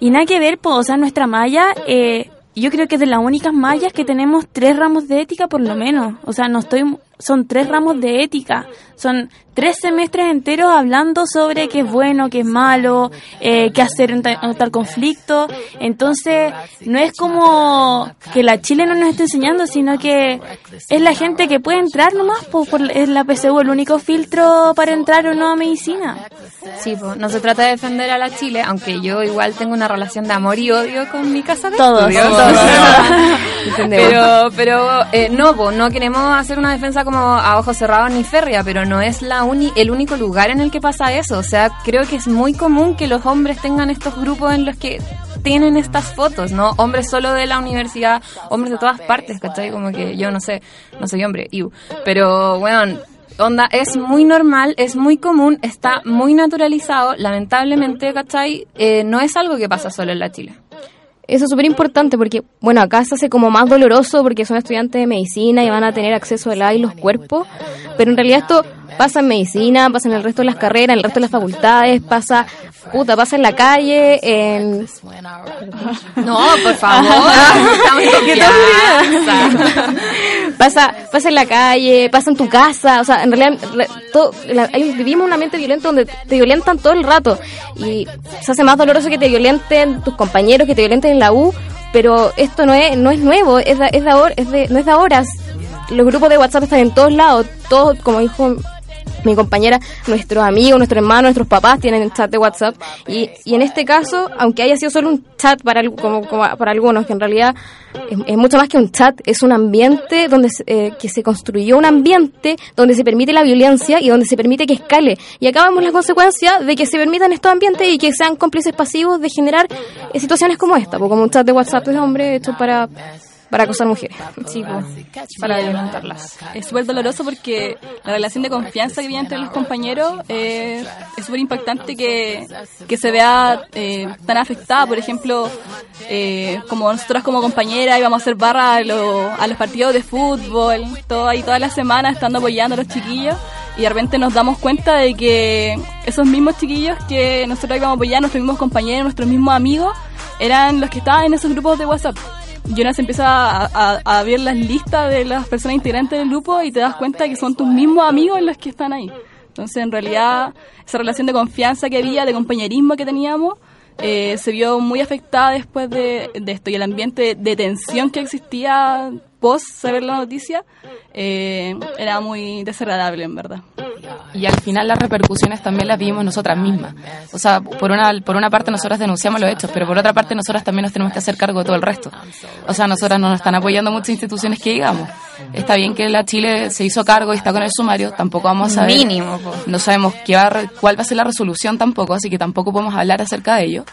y nada que ver, pues, o sea, nuestra malla, eh, yo creo que es de las únicas mallas que tenemos tres ramos de ética por lo menos. O sea, no estoy, son tres ramos de ética. Son tres semestres enteros hablando sobre qué es bueno, qué es malo, eh, qué hacer en, ta- en tal conflicto. Entonces, no es como que la Chile no nos esté enseñando, sino que es la gente que puede entrar nomás, pues, por, es la PSU el único filtro para entrar o no a medicina. Sí, pues, no se trata de defender a la Chile, aunque yo igual tengo una relación de amor y odio con mi casa de Todos, estudio. todos. Entendemos. pero pero eh, no, no queremos hacer una defensa como a ojos cerrados ni férrea, pero no es la uni el único lugar en el que pasa eso. O sea, creo que es muy común que los hombres tengan estos grupos en los que tienen estas fotos, ¿no? Hombres solo de la universidad, hombres de todas partes, ¿cachai? Como que yo no sé, no soy hombre, iu. pero bueno, onda, es muy normal, es muy común, está muy naturalizado, lamentablemente, ¿cachai? Eh, no es algo que pasa solo en la Chile. Eso es súper importante porque, bueno, acá se hace como más doloroso porque son estudiantes de medicina y van a tener acceso al aire y los cuerpos, pero en realidad esto pasa en medicina, pasa en el resto de las carreras, en el resto de las facultades, pasa, puta, pasa en la calle, en... No, por favor. estamos en Que confianza. pasa, pasa en la calle, pasa en tu casa, o sea, en realidad re- todo, la- vivimos un ambiente violento donde te violentan todo el rato y se hace más doloroso que te violenten tus compañeros, que te violenten en la U, pero esto no es, no es nuevo, es de, es de ahora, es de, no es de ahora. Los grupos de WhatsApp están en todos lados, todos, como dijo mi compañera, nuestros amigos, nuestros hermanos, nuestros papás tienen chat de WhatsApp y, y en este caso, aunque haya sido solo un chat para, como, para algunos, que en realidad es, mucho más que un chat, es un ambiente donde eh, que se construyó un ambiente donde se permite la violencia y donde se permite que escale. Y acá vemos las consecuencias de que se permitan estos ambientes y que sean cómplices pasivos de generar eh, situaciones como esta, como un chat de WhatsApp de hombre hecho para, para acosar mujeres. Sí, pues, para violentarlas. Es súper doloroso porque la relación de confianza que había entre los compañeros eh, es súper impactante que, que se vea eh, tan afectada. Por ejemplo, eh, como nosotras como compañeras íbamos a hacer barra a, lo- a los partidos de fútbol, todo ahí toda la semana estando apoyando a los chiquillos. Y de repente nos damos cuenta de que esos mismos chiquillos que nosotros íbamos a apoyar, nuestros mismos compañeros, nuestros mismos amigos, eran los que estaban en esos grupos de WhatsApp. Se empieza a, a- a ver las listas de las personas integrantes del grupo y te das cuenta que son tus mismos amigos los que están ahí. Entonces, en realidad, esa relación de confianza que había, de compañerismo que teníamos, eh, se vio muy afectada después de, de esto. Y el ambiente de tensión que existía post saber la noticia eh, era muy desagradable, en verdad. Y al final las repercusiones también las vivimos nosotras mismas. O sea, por una, por una parte nosotras denunciamos los hechos, pero por otra parte nosotras también nos tenemos que hacer cargo de todo el resto. O sea, nosotras no nos están apoyando muchas instituciones que digamos. Está bien que la Chile se hizo cargo y está con el sumario, tampoco vamos a saber. Mínimo. No sabemos qué va cuál va a ser la resolución tampoco, así que tampoco podemos hablar acerca de ello.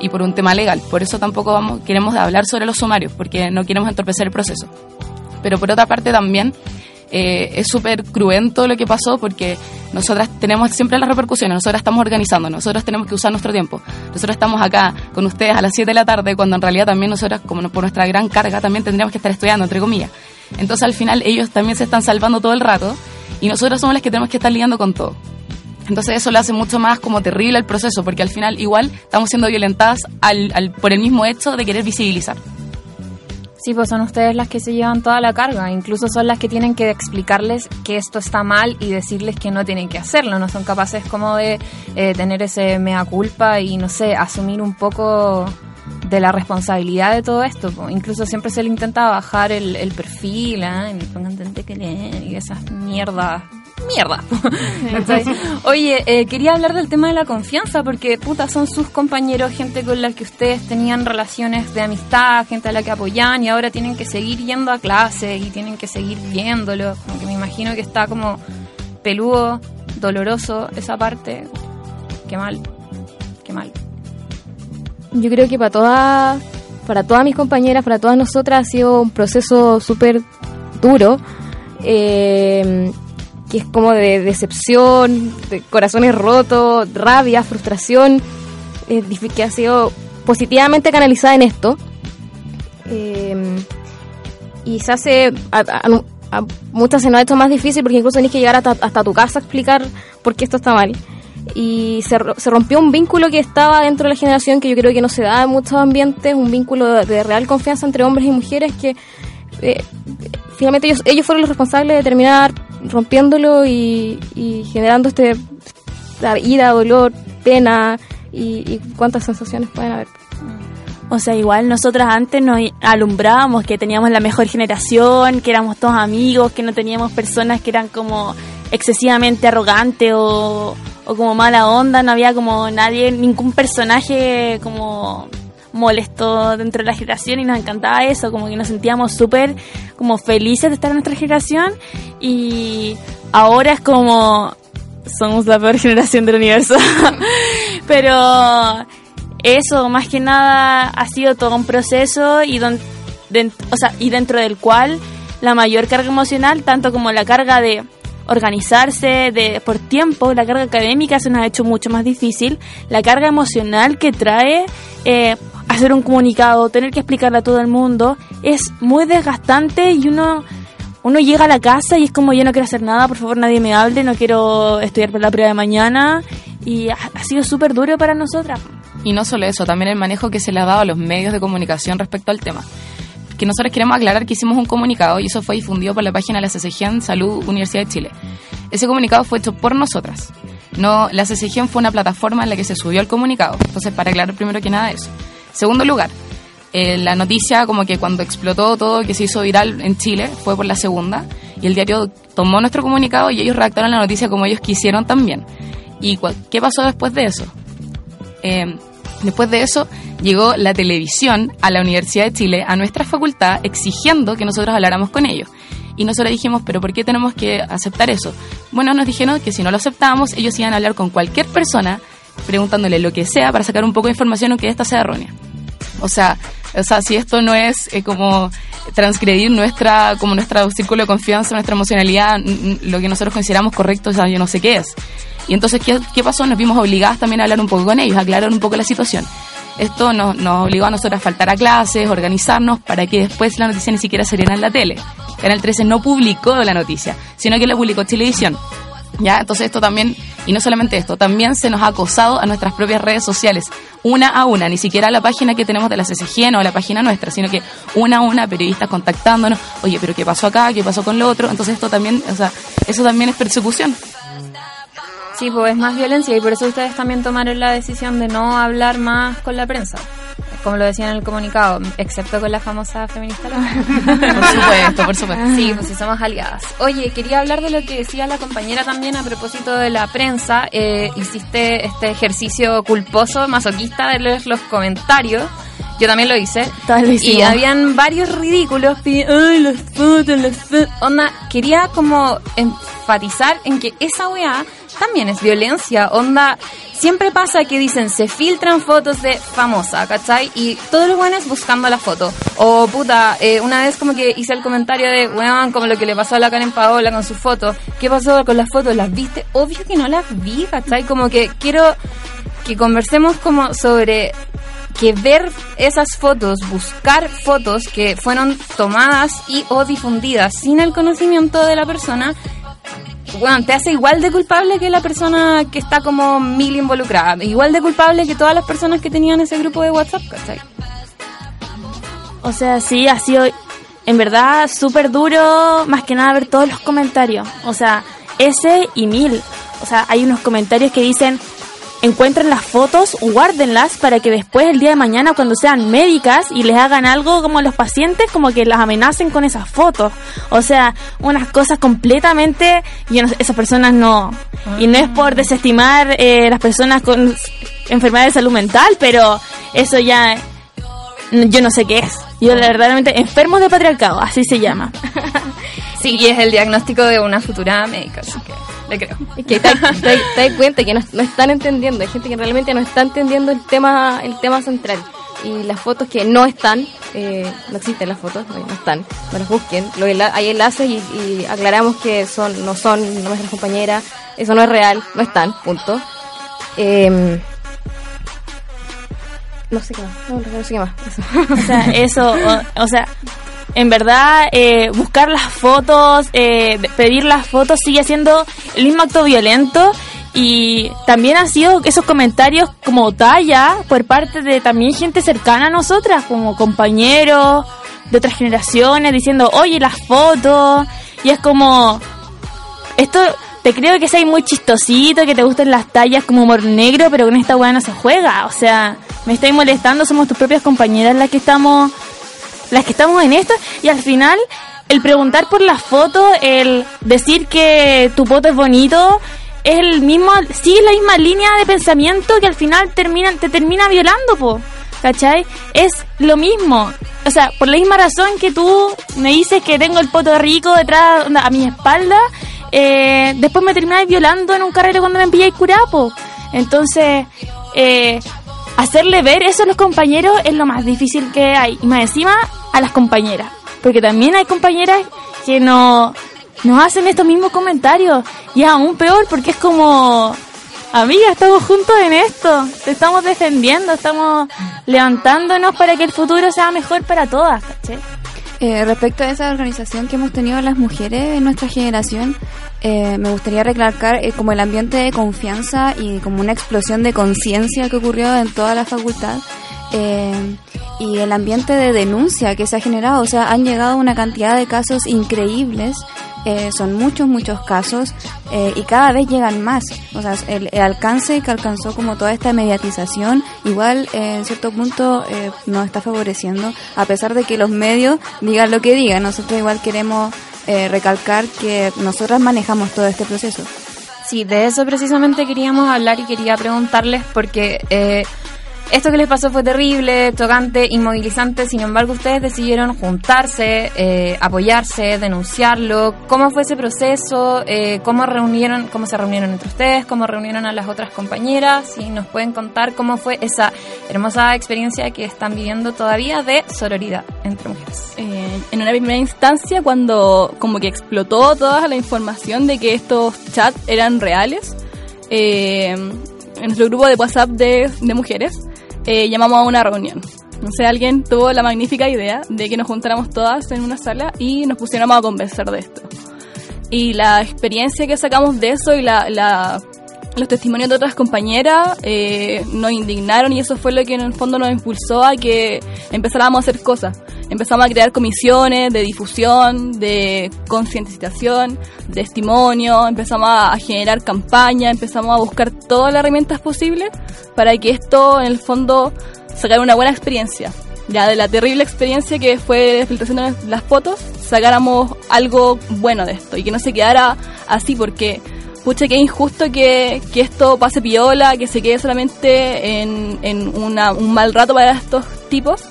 Y por un tema legal. Por eso tampoco vamos, queremos hablar sobre los sumarios, porque no queremos entorpecer el proceso. Pero por otra parte también eh, es súper cruento lo que pasó porque nosotras tenemos siempre las repercusiones, nosotras estamos organizando, nosotros tenemos que usar nuestro tiempo. Nosotros estamos acá con ustedes a las 7 de la tarde cuando en realidad también nosotras, como por nuestra gran carga, también tendríamos que estar estudiando, entre comillas. Entonces al final ellos también se están salvando todo el rato y nosotros somos las que tenemos que estar lidiando con todo. Entonces eso lo hace mucho más como terrible el proceso porque al final igual estamos siendo violentadas al, al- por el mismo hecho de querer visibilizar. Sí, pues son ustedes las que se llevan toda la carga, incluso son las que tienen que explicarles que esto está mal y decirles que no tienen que hacerlo, no son capaces como de eh, tener ese mea culpa y no sé, asumir un poco de la responsabilidad de todo esto. Incluso siempre se le intenta bajar el, el perfil, ¿ah? y pongan gente que leen y esas mierdas. Mierda. Oye, eh, quería hablar del tema de la confianza porque, puta, son sus compañeros, gente con la que ustedes tenían relaciones de amistad, gente a la que apoyaban y ahora tienen que seguir yendo a clase y tienen que seguir viéndolo. Como que me imagino que está como peludo, doloroso esa parte. Qué mal, qué mal. Yo creo que para todas, para todas mis compañeras, para todas nosotras ha sido un proceso súper duro, eh, que es como de decepción, de corazones rotos, rabia, frustración, eh, que ha sido positivamente canalizada en esto. Eh, y se hace, a, a- a muchas se nos ha hecho más difícil porque incluso tienes que llegar hasta, hasta tu casa a explicar por qué esto está mal y se, se rompió un vínculo que estaba dentro de la generación que yo creo que no se da en muchos ambientes, un vínculo de, de real confianza entre hombres y mujeres que eh, finalmente ellos, ellos fueron los responsables de terminar rompiéndolo y, generando este ira, dolor, pena y, y cuántas sensaciones pueden haber. O sea, igual nosotras antes nos alumbrábamos que teníamos la mejor generación, que éramos todos amigos, que no teníamos personas que eran como excesivamente arrogantes o como mala onda, no había como nadie, ningún personaje como molesto dentro de la generación y nos encantaba eso, como que nos sentíamos súper como felices de estar en nuestra generación y ahora es como somos la peor generación del universo. Pero eso, más que nada, ha sido todo un proceso y, don- o sea, y dentro del cual la mayor carga emocional, tanto como la carga de, organizarse de por tiempo, la carga académica se nos ha hecho mucho más difícil, la carga emocional que trae eh, hacer un comunicado, tener que explicarle a todo el mundo, es muy desgastante y uno uno llega a la casa y es como yo no quiero hacer nada, por favor nadie me hable, no quiero estudiar para la prueba de mañana y ha, ha sido súper duro para nosotras. Y no solo eso, también el manejo que se le ha dado a los medios de comunicación respecto al tema. Que nosotros queremos aclarar que hicimos un comunicado y eso fue difundido por la página de la CCGEN Salud Universidad de Chile. Ese comunicado fue hecho por nosotras. No, la CCGEN fue una plataforma en la que se subió el comunicado. Entonces, para aclarar primero que nada eso. Segundo lugar, eh, la noticia como que cuando explotó todo, que se hizo viral en Chile, fue por la segunda. Y el diario tomó nuestro comunicado y ellos redactaron la noticia como ellos quisieron también. ¿Y qué pasó después de eso? Eh, después de eso llegó la televisión a la Universidad de Chile, a nuestra facultad, exigiendo que nosotros habláramos con ellos. Y nosotros dijimos, pero ¿por qué tenemos que aceptar eso? Bueno, nos dijeron que si no lo aceptábamos, ellos iban a hablar con cualquier persona preguntándole lo que sea para sacar un poco de información aunque esta sea errónea. O sea, o sea, si esto no es eh, como transgredir nuestra, como nuestro círculo de confianza, nuestra emocionalidad, lo que nosotros consideramos correcto, o sea, yo no sé qué es. Y entonces, ¿qué, qué pasó? Nos vimos obligadas también a hablar un poco con ellos, a aclarar un poco la situación. Esto nos, nos obligó a nosotros a faltar a clases, organizarnos, para que después la noticia ni siquiera saliera en la tele. Canal 13 no publicó la noticia, sino que la publicó Televisión. ¿Ya? Entonces esto también, y no solamente esto, también se nos ha acosado a nuestras propias redes sociales, una a una, ni siquiera a la página que tenemos de la CCG o a la página nuestra, sino que una a una, periodistas contactándonos, oye, pero ¿qué pasó acá? ¿Qué pasó con lo otro? Entonces esto también, o sea, eso también es persecución. Sí, pues es más violencia y por eso ustedes también tomaron la decisión de no hablar más con la prensa. Como lo decían en el comunicado, excepto con la famosa feminista. Por supuesto, por supuesto. Sí, pues sí, somos aliadas. Oye, quería hablar de lo que decía la compañera también a propósito de la prensa. Eh, hiciste este ejercicio culposo, masoquista de leer los comentarios. Yo también lo hice. Lo y habían varios ridículos. Ay, las fotos, las fotos. Onda, quería como enfatizar en que esa weá también es violencia. Onda, siempre pasa que dicen se filtran fotos de famosa, ¿cachai? Y todos los buenos buscando la foto. O puta, eh, una vez como que hice el comentario de, weón, como lo que le pasó a la Karen Paola con su foto. ¿Qué pasó con las fotos? ¿Las viste? Obvio que no las vi, ¿cachai? Como que quiero que conversemos como sobre que ver esas fotos, buscar fotos que fueron tomadas y o difundidas sin el conocimiento de la persona, bueno, te hace igual de culpable que la persona que está como mil involucrada, igual de culpable que todas las personas que tenían ese grupo de WhatsApp. O sea, sí, ha sido en verdad súper duro, más que nada ver todos los comentarios. O sea, ese y mil. O sea, hay unos comentarios que dicen, encuentren las fotos, guárdenlas para que después, el día de mañana, cuando sean médicas y les hagan algo como a los pacientes, como que las amenacen con esas fotos. O sea, unas cosas completamente, yo no esas personas no. Y no es por desestimar eh, las personas con enfermedades de salud mental, pero eso ya yo no sé qué es. Yo verdaderamente enfermos de patriarcado, así se llama. Sí, y es el diagnóstico de una futura médica, así que le creo. Es que te, te- te das cuenta que no, no están entendiendo, hay gente que realmente no está entendiendo el tema el tema central. Y las fotos que no están, eh, no existen las fotos, no, no están, no las busquen. Lo hay enlaces y, y aclaramos que son no son nuestras compañeras, eso no es real, no están, punto. Em, no sé qué más, no, no sé qué más. eso. O sea, eso, o, o sea, en verdad, eh, buscar las fotos, eh, pedir las fotos sigue siendo el mismo acto violento y también ha sido esos comentarios como talla por parte de también gente cercana a nosotras, como compañeros de otras generaciones, diciendo, oye, las fotos, y es como, esto te creo que seas muy chistosito, que te gusten las tallas como humor negro, pero con esta weá no se juega. O sea, me estáis molestando, somos tus propias compañeras las que estamos, las que estamos en esto, y al final, el preguntar por las fotos, el decir que tu foto es bonito, es el mismo, sigue la misma línea de pensamiento que al final termina, te termina violando, po. ¿Cachai? Es lo mismo. O sea, por la misma razón que tú me dices que tengo el poto rico detrás, a mi espalda, eh, después me termináis violando en un carrero cuando me pilláis curapo. Entonces, eh, hacerle ver eso a los compañeros es lo más difícil que hay. Y más encima a las compañeras. Porque también hay compañeras que no, nos hacen estos mismos comentarios. Y es aún peor porque es como, amiga, estamos juntos en esto, te estamos defendiendo, estamos levantándonos para que el futuro sea mejor para todas. Eh, respecto a esa organización que hemos tenido las mujeres en nuestra generación, eh, me gustaría recalcar eh, como el ambiente de confianza y como una explosión de conciencia que ocurrió en toda la facultad. Eh, y el ambiente de denuncia que se ha generado, o sea, han llegado una cantidad de casos increíbles, eh, son muchos, muchos casos eh, y cada vez llegan más. O sea, el, el alcance que alcanzó como toda esta mediatización, igual eh, en cierto punto nos está favoreciendo, a pesar de que los medios digan lo que digan. Nosotros igual queremos eh, recalcar que nosotras manejamos todo este proceso. Sí, de eso precisamente queríamos hablar y quería preguntarles porque eh, esto que les pasó fue terrible, tocante, inmovilizante, sin embargo ustedes decidieron juntarse, eh, apoyarse, denunciarlo. ¿Cómo fue ese proceso? Eh, ¿Cómo reunieron, cómo se reunieron entre ustedes? ¿Cómo reunieron a las otras compañeras? Si nos pueden contar cómo fue esa hermosa experiencia que están viviendo todavía de sororidad entre mujeres. Eh, en una primera instancia, cuando como que explotó toda la información de que estos chats eran reales, en nuestro grupo de WhatsApp de mujeres, eh, llamamos a una reunión. No sé, alguien tuvo la magnífica idea de que nos juntáramos todas en una sala y nos pusiéramos a conversar de esto. Y la experiencia que sacamos de eso y la, la- los testimonios de otras compañeras eh, nos indignaron y eso fue lo que en el fondo nos impulsó a que empezáramos a hacer cosas. Empezamos a crear comisiones de difusión, de concientización, de testimonio, empezamos a, generar campañas, empezamos a buscar todas las herramientas posibles para que esto en el fondo sacara una buena experiencia. Ya de la terrible experiencia que fue filtración de las fotos, sacáramos algo bueno de esto y que no se quedara así porque pucha es injusto que, que esto pase piola, que se quede solamente en, en una- un mal rato para estos tipos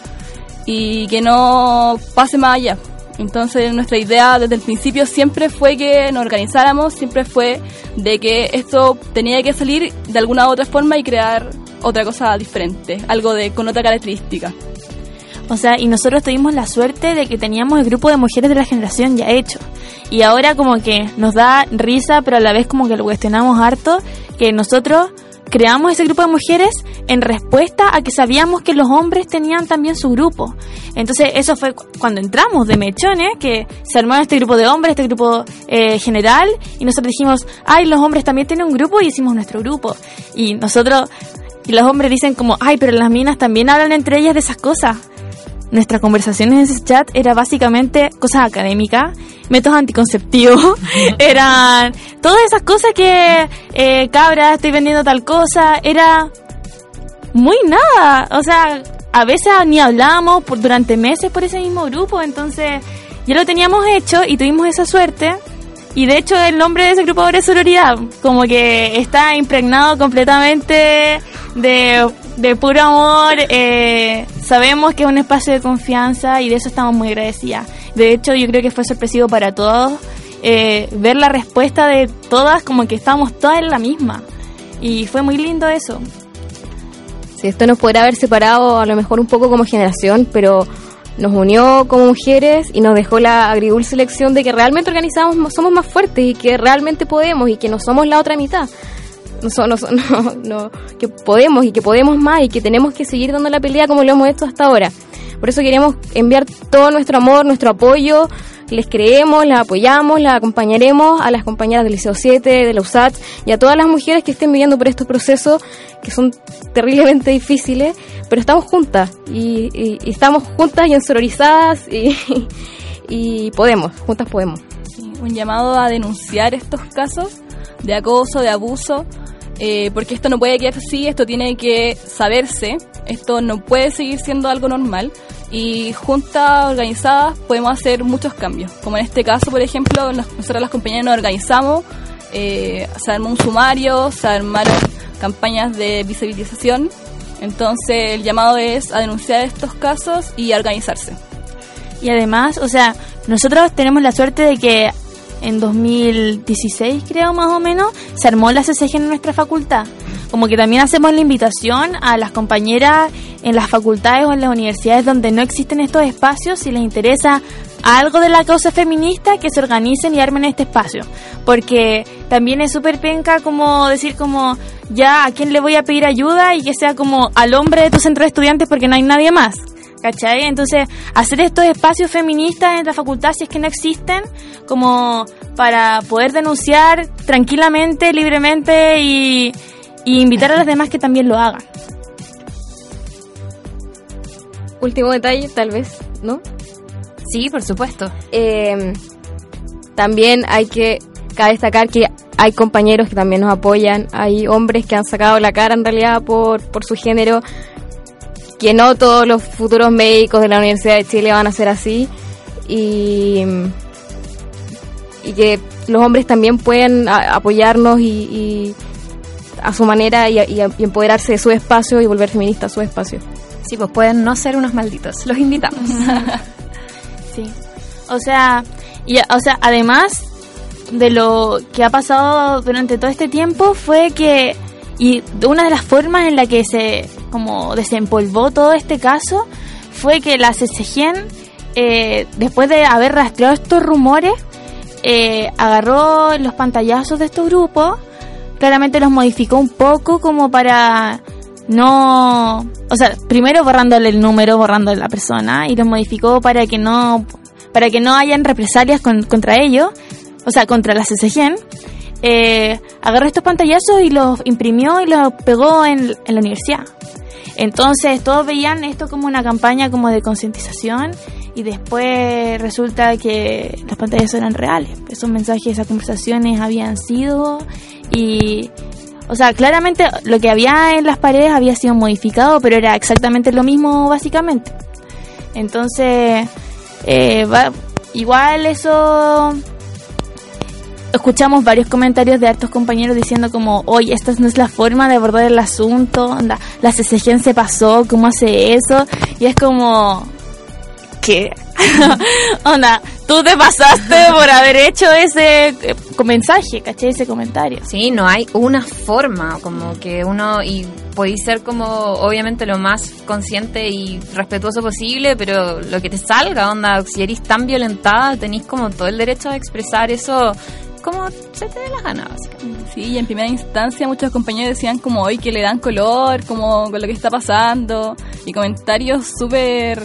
y que no pase más allá. Entonces nuestra idea desde el principio siempre fue que nos organizáramos, siempre fue de que esto tenía que salir de alguna u otra forma y crear otra cosa diferente, algo de con otra característica. O sea, y nosotros tuvimos la suerte de que teníamos el grupo de mujeres de la generación ya hecho. Y ahora como que nos da risa, pero a la vez como que lo cuestionamos harto, que nosotros creamos ese grupo de mujeres en respuesta a que sabíamos que los hombres tenían también su grupo. Entonces eso fue cu- cuando entramos de mechones, que se armó este grupo de hombres, este grupo eh, general, y nosotros dijimos, ay, los hombres también tienen un grupo y hicimos nuestro grupo. Y nosotros, y los hombres dicen como, ay, pero las minas también hablan entre ellas de esas cosas. Nuestras conversaciones en ese chat era básicamente cosas académicas, métodos anticonceptivos, eran todas esas cosas que, eh, cabra, estoy vendiendo tal cosa, era muy nada. O sea, a veces ni hablábamos por, durante meses por ese mismo grupo, entonces ya lo teníamos hecho y tuvimos esa suerte. Y de hecho el nombre de ese grupo ahora es Sororidad, como que está impregnado completamente de, de puro amor. eh, sabemos que es un espacio de confianza y de eso estamos muy agradecidas. De hecho yo creo que fue sorpresivo para todos eh, ver la respuesta de todas, como que estábamos todas en la misma. Y fue muy lindo eso. Sí, esto nos podrá haber separado a lo mejor un poco como generación, pero nos unió como mujeres y nos dejó la agridulce lección de que realmente organizamos, somos más fuertes y que realmente podemos y que no somos la otra mitad. No, so- no, no, no, que podemos y que podemos más y que tenemos que seguir dando la pelea como lo hemos hecho hasta ahora. Por eso queremos enviar todo nuestro amor, nuestro apoyo. Les creemos, las apoyamos, las acompañaremos a las compañeras del Liceo 7, de la USAT y a todas las mujeres que estén viviendo por estos procesos que son terriblemente difíciles, pero estamos juntas y, y- estamos juntas y ensorizadas y, y podemos, juntas podemos. Un llamado a denunciar estos casos de acoso, de abuso, eh, porque esto no puede quedarse así, esto tiene que saberse, esto no puede seguir siendo algo normal y juntas organizadas podemos hacer muchos cambios, como en este caso, por ejemplo, nos- nosotros las compañeras nos organizamos, eh, se armó un sumario, se armaron campañas de visibilización, entonces el llamado es a denunciar estos casos y a organizarse. Y además, o sea, nosotros tenemos la suerte de que en 2016, creo más o menos, se armó la CCG en nuestra facultad. Como que también hacemos la invitación a las compañeras en las facultades o en las universidades donde no existen estos espacios, si les interesa algo de la causa feminista que se organicen y armen este espacio. Porque también es súper penca como decir como, ya, ¿a quién le voy a pedir ayuda? Y que sea como al hombre de tu centro de estudiantes porque no hay nadie más. ¿Cachai? Entonces, hacer estos espacios feministas en la facultad, si es que no existen, como para poder denunciar tranquilamente, libremente y, y invitar a los demás que también lo hagan. Último detalle, tal vez, ¿no? Sí, por supuesto. Eh, también hay que cabe destacar que hay compañeros que también nos apoyan, hay hombres que han sacado la cara en realidad por, por su género, que no todos los futuros médicos de la Universidad de Chile van a ser así y, y que los hombres también pueden a- apoyarnos y, y a su manera y, y- y empoderarse de su espacio y volver feminista a su espacio. Sí, pues pueden no ser unos malditos. Los invitamos. Sí. O sea, y, o sea, además de lo que ha pasado durante todo este tiempo fue que y una de las formas en la que se como desempolvó todo este caso fue que la CCGEN eh, después de haber rastreado estos rumores eh, agarró los pantallazos de estos grupos claramente los modificó un poco como para no, o sea, primero borrándole el número, borrándole la persona y los modificó para que no para que no hayan represalias con- contra ellos, o sea, contra la CCGEN. Eh, agarró estos pantallazos y los imprimió y los pegó en, en la universidad. Entonces todos veían esto como una campaña como de concientización y después resulta que los pantallazos eran reales. Esos mensajes, esas conversaciones habían sido y o sea, claramente lo que había en las paredes había sido modificado, pero era exactamente lo mismo básicamente. Entonces, eh, va- igual eso... Escuchamos varios comentarios de hartos compañeros diciendo como, oye, esta no es la forma de abordar el asunto, onda, la CCGN se pasó, ¿cómo hace eso? Y es como, ¿qué? onda, tú te pasaste por haber hecho ese eh, mensaje, ¿caché? Ese comentario. Sí, no hay una forma, como que uno, y podéis ser como obviamente lo más consciente y respetuoso posible, pero lo que te salga, onda, si eres tan violentada, tenéis como todo el derecho a expresar eso como se te dé la gana, básicamente. Sí, y en primera instancia muchos compañeros decían como hoy que le dan color, como con lo que está pasando, y comentarios súper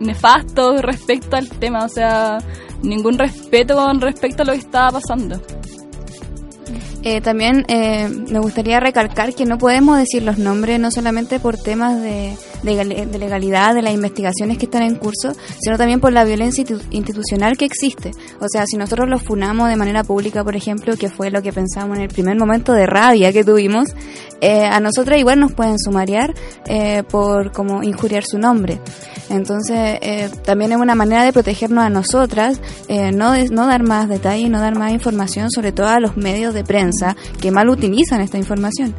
nefastos respecto al tema, o sea, ningún respeto con respecto a lo que estaba pasando. Eh, también eh, me gustaría recalcar que no podemos decir los nombres no solamente por temas de, de gal- de legalidad de las investigaciones que están en curso, sino también por la violencia institu- institucional que existe. O sea, si nosotros los funamos de manera pública, por ejemplo, que fue lo que pensamos en el primer momento de rabia que tuvimos, eh, a nosotras igual nos pueden sumariar eh, por como injuriar su nombre. Entonces, eh, también es una manera de protegernos a nosotras, eh, no, no dar más detalles, no dar más información, sobre todo a los medios de prensa que mal utilizan esta información.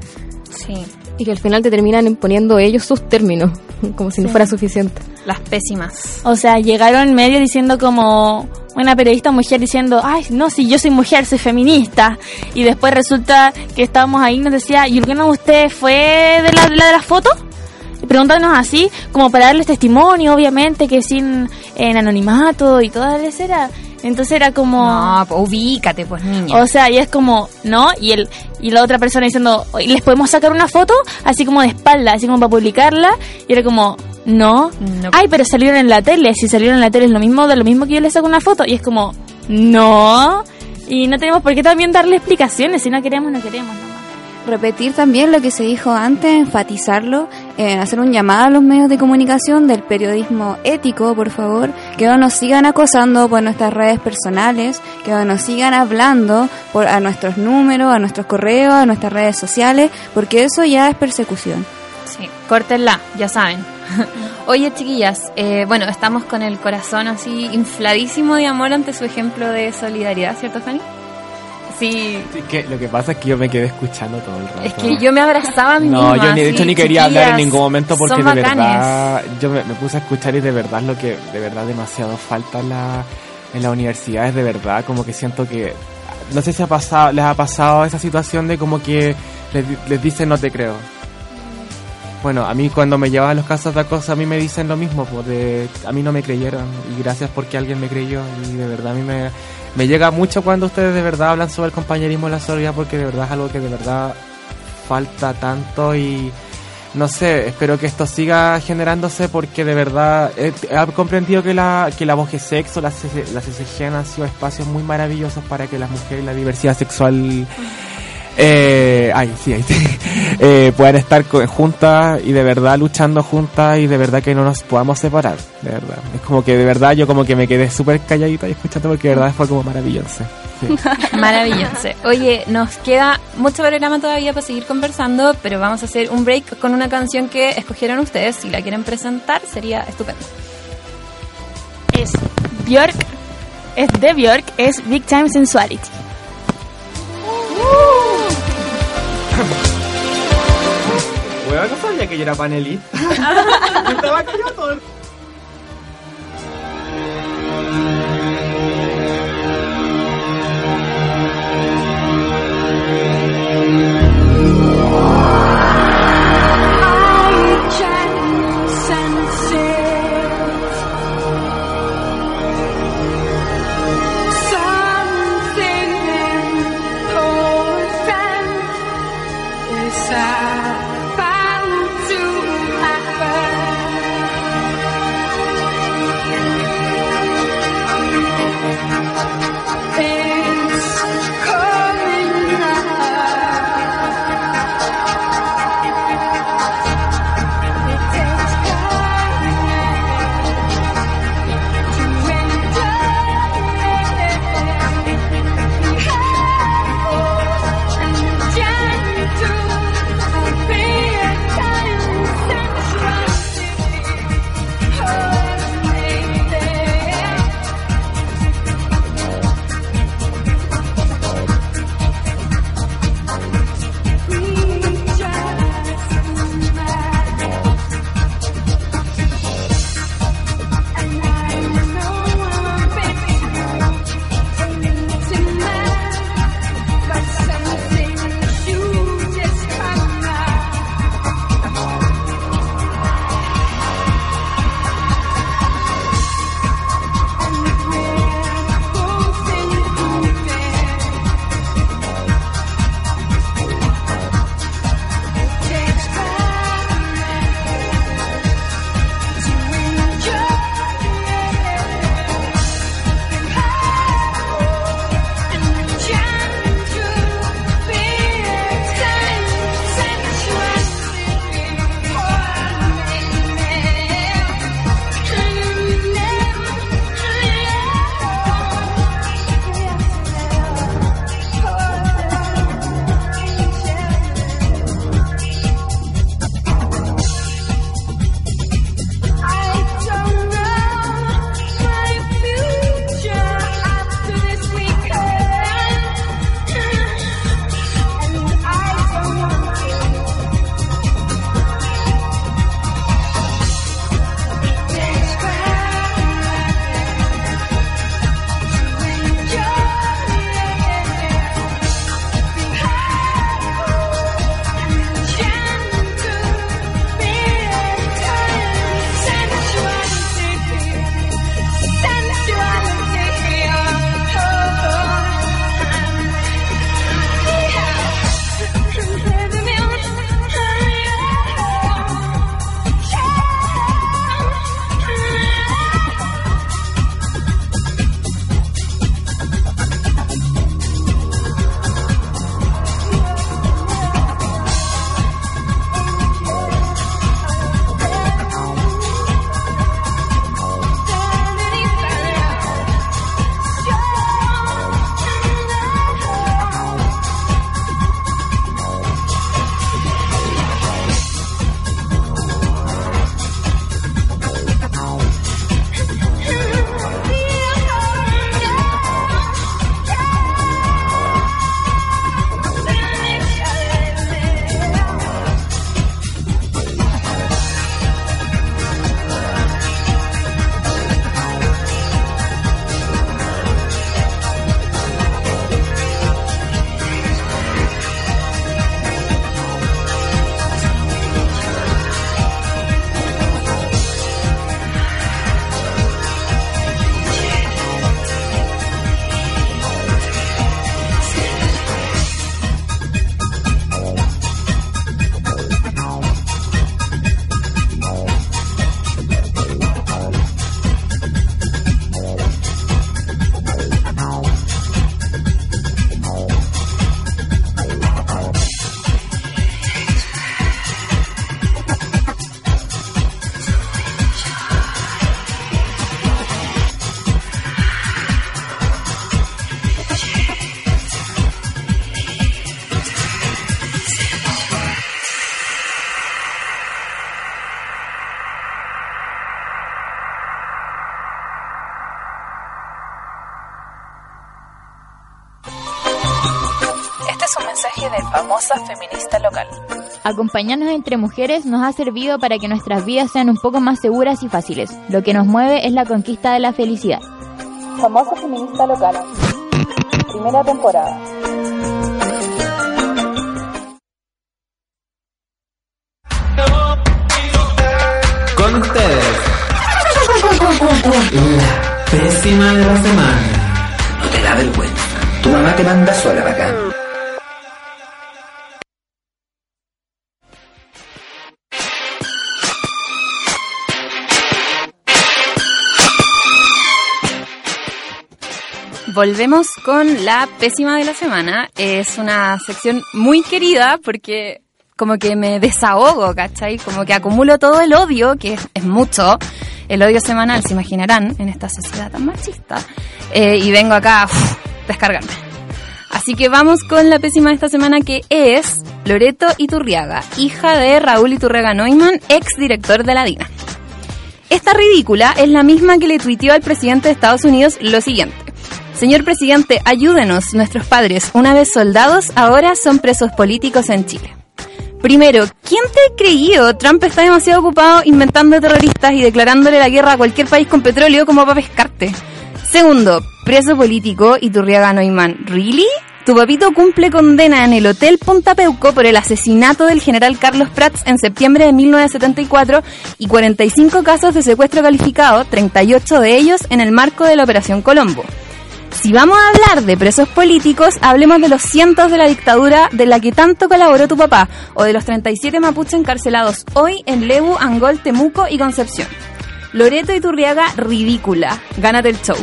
Sí. Y que al final te terminan imponiendo ellos sus términos, como si no fuera suficiente. Las pésimas. O sea, llegaron en medio diciendo como una periodista mujer diciendo, ay, no, si yo soy mujer, soy feminista. Y después resulta que estábamos ahí y nos decía, ¿y alguno de ustedes fue de la de, la de las fotos? Y preguntándonos así, como para darles testimonio, obviamente, que sin en anonimato y toda la era. Entonces era como... No, pues ubícate, pues niña. O sea, y es como, ¿no? Y el y la otra persona diciendo, "Oye, ¿les podemos sacar una foto? Así como de espalda, así como para publicarla. Y era como, no. Ay, pero salieron en la tele. Si salieron en la tele es lo mismo, de lo mismo que yo les saco una foto. Y es como, no. Y no tenemos por qué también darle explicaciones. Si no queremos, no queremos nomás. Repetir también lo que se dijo antes, enfatizarlo, eh, hacer un llamado a los medios de comunicación del periodismo ético, por favor, que no nos sigan acosando por nuestras redes personales, que no nos sigan hablando por, a nuestros números, a nuestros correos, a nuestras redes sociales, porque eso ya es persecución. Sí, córtenla, ya saben. Oye, chiquillas, eh, bueno, estamos con el corazón así infladísimo de amor ante su ejemplo de solidaridad, ¿cierto, Fanny? Sí, que lo que pasa es que yo me quedé escuchando todo el rato. es que yo me abrazaba a mí No, misma, yo ni, de hecho ni quería hablar en ningún momento porque de verdad yo me, me puse a escuchar y de verdad lo que de verdad demasiado falta en la, en la universidad es de verdad como que siento que no sé si ha pasado, les ha pasado esa situación de como que les, les dicen no te creo. bueno, a mí cuando me llevan a los casos de acoso, a mí me dicen lo mismo, pues de, a mí no me creyeron y gracias porque alguien me creyó y de verdad a mí me, me llega mucho cuando ustedes de verdad hablan sobre el compañerismo y la solidaridad porque de verdad es algo que de verdad falta tanto y no sé, espero que esto siga generándose porque de verdad he, he comprendido que la, que la voz sexo, la, CC la CCG han sido espacios muy maravillosos para que las mujeres y la diversidad sexual eh, ay, sí, ahí sí, eh, puedan estar juntas y de verdad luchando juntas y de verdad que no nos podamos separar, de verdad. Es como que de verdad yo como que me quedé súper calladita y escuchando porque de verdad fue como maravilloso. Sí. Maravilloso. Oye, nos queda mucho programa todavía para seguir conversando, pero vamos a hacer un break con una canción que escogieron ustedes. Si la quieren presentar, sería estupendo. Es Björk, es de Björk, es Big Time Sensuality. Bueno, no sabía que yo era panelista. Yo estaba callado Acompañarnos entre mujeres nos ha servido para que nuestras vidas sean un poco más seguras y fáciles. Lo que nos mueve es la conquista de la felicidad. Famosa feminista local. Primera temporada. Volvemos con la pésima de la semana. Es una sección muy querida porque como que me desahogo, ¿cachai? Como que acumulo todo el odio, que es, mucho, el odio semanal, se imaginarán, en esta sociedad tan machista. Eh, y vengo acá a descargarme. Así que vamos con la pésima de esta semana que es Loreto Iturriaga, hija de Raúl Iturriaga Neumann, ex director de la DINA. Esta ridícula es la misma que le tuiteó al presidente de Estados Unidos lo siguiente. Señor presidente, ayúdenos, nuestros padres, una vez soldados, ahora son presos políticos en Chile. Primero, ¿quién te ha creído? Trump está demasiado ocupado inventando terroristas y declarándole la guerra a cualquier país con petróleo como para pescarte. Segundo, preso político Iturriaga Neumann. ¿Really? Tu papito cumple condena en el Hotel Punta Peuco por el asesinato del general Carlos Prats en septiembre de 1974 y 45 casos de secuestro calificado, 38 de ellos en el marco de la Operación Colombo. Si vamos a hablar de presos políticos, hablemos de los cientos de la dictadura de la que tanto colaboró tu papá, o de los 37 mapuches encarcelados hoy en Lebu, Angol, Temuco y Concepción. Loreto Iturriaga, ridícula. Gánate el show.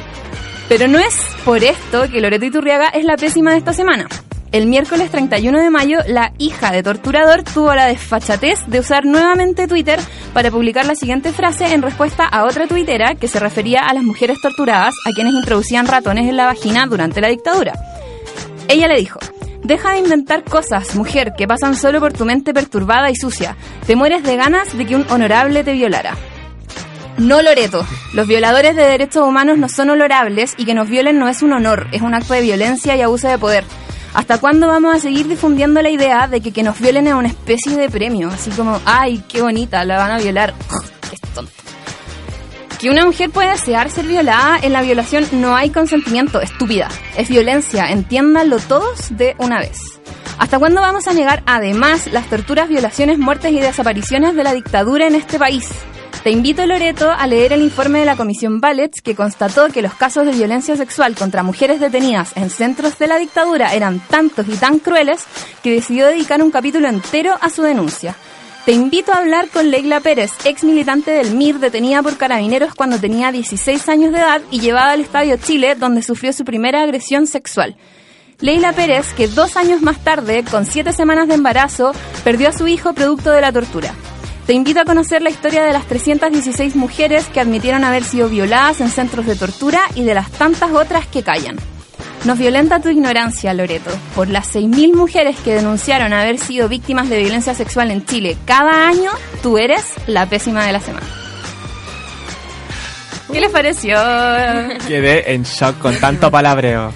Pero no es por esto que Loreto Iturriaga es la pésima de esta semana. El miércoles 31 de mayo, la hija de torturador tuvo la desfachatez de usar nuevamente Twitter para publicar la siguiente frase en respuesta a otra tuitera que se refería a las mujeres torturadas a quienes introducían ratones en la vagina durante la dictadura. Ella le dijo, Deja de inventar cosas, mujer, que pasan solo por tu mente perturbada y sucia. Te mueres de ganas de que un honorable te violara. No Loreto. Los violadores de derechos humanos no son honorables y que nos violen no es un honor, es un acto de violencia y abuso de poder. ¿Hasta cuándo vamos a seguir difundiendo la idea de que que nos violen es una especie de premio? Así como, ay, qué bonita, la van a violar. qué tonto. Que una mujer pueda desear ser violada, en la violación no hay consentimiento, estúpida. Es violencia, entiéndanlo todos de una vez. ¿Hasta cuándo vamos a negar además las torturas, violaciones, muertes y desapariciones de la dictadura en este país? Te invito, Loreto, a leer el informe de la Comisión Ballets que constató que los casos de violencia sexual contra mujeres detenidas en centros de la dictadura eran tantos y tan crueles que decidió dedicar un capítulo entero a su denuncia. Te invito a hablar con Leila Pérez, ex militante del MIR detenida por carabineros cuando tenía 16 años de edad y llevada al Estadio Chile donde sufrió su primera agresión sexual. Leila Pérez, que dos años más tarde, con siete semanas de embarazo, perdió a su hijo producto de la tortura. Te invito a conocer la historia de las 316 mujeres que admitieron haber sido violadas en centros de tortura y de las tantas otras que callan. Nos violenta tu ignorancia, Loreto. Por las 6.000 mujeres que denunciaron haber sido víctimas de violencia sexual en Chile cada año, tú eres la pésima de la semana. ¿Qué les pareció? Quedé en shock con tanto palabreo.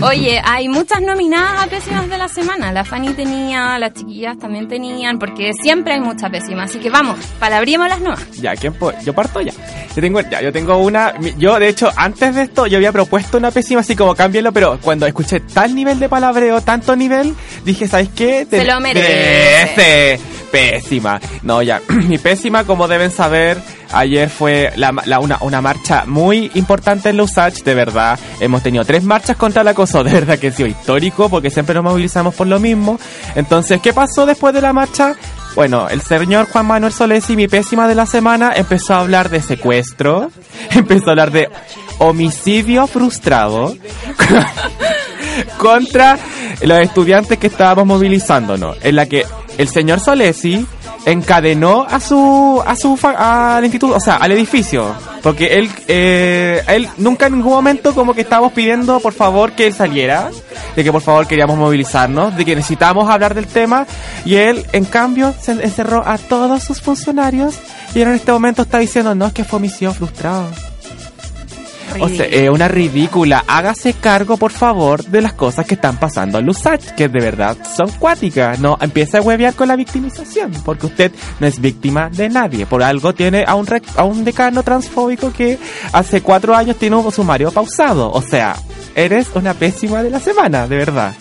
Oye, hay muchas nominadas a pésimas de la semana. La Fanny tenía, las chiquillas también tenían, porque siempre hay muchas pésimas. Así que vamos, palabríamos las nuevas. Ya, ¿quién po- Yo parto ya. Yo tengo, ya, yo tengo una. Yo, de hecho, antes de esto, yo había propuesto una pésima, así como cámbienlo, pero cuando escuché tal nivel de palabreo, tanto nivel, dije, ¿sabes qué? Se lo merece. merece. Pésima. No, ya. Mi pésima, como deben saber, ayer fue la, la- una, una marcha muy importante en Lusach, de verdad. Hemos tenido tres marchas contra el acoso, de verdad que ha sido histórico, porque siempre nos movilizamos por lo mismo. Entonces, ¿qué pasó después de la marcha? Bueno, el señor Juan Manuel Solesi, mi pésima de la semana, empezó a hablar de secuestro, empezó a hablar de homicidio frustrado contra los estudiantes que estábamos movilizándonos, en la que el señor Solesi encadenó a su a su al instituto, o sea, al edificio, porque él eh, él nunca en ningún momento como que estábamos pidiendo por favor que él saliera, de que por favor queríamos movilizarnos, de que necesitábamos hablar del tema y él en cambio se encerró a todos sus funcionarios y en este momento está diciendo no es que fue homicidio frustrado. O sea, es una ridícula. Hágase cargo, por favor, de las cosas que están pasando en Lusach, que de verdad son cuáticas. No empiece a huevear con la victimización, porque usted no es víctima de nadie. Por algo tiene a un, rec- a un decano transfóbico que hace cuatro años tiene un sumario pausado. O sea, eres una pésima de la semana, de verdad.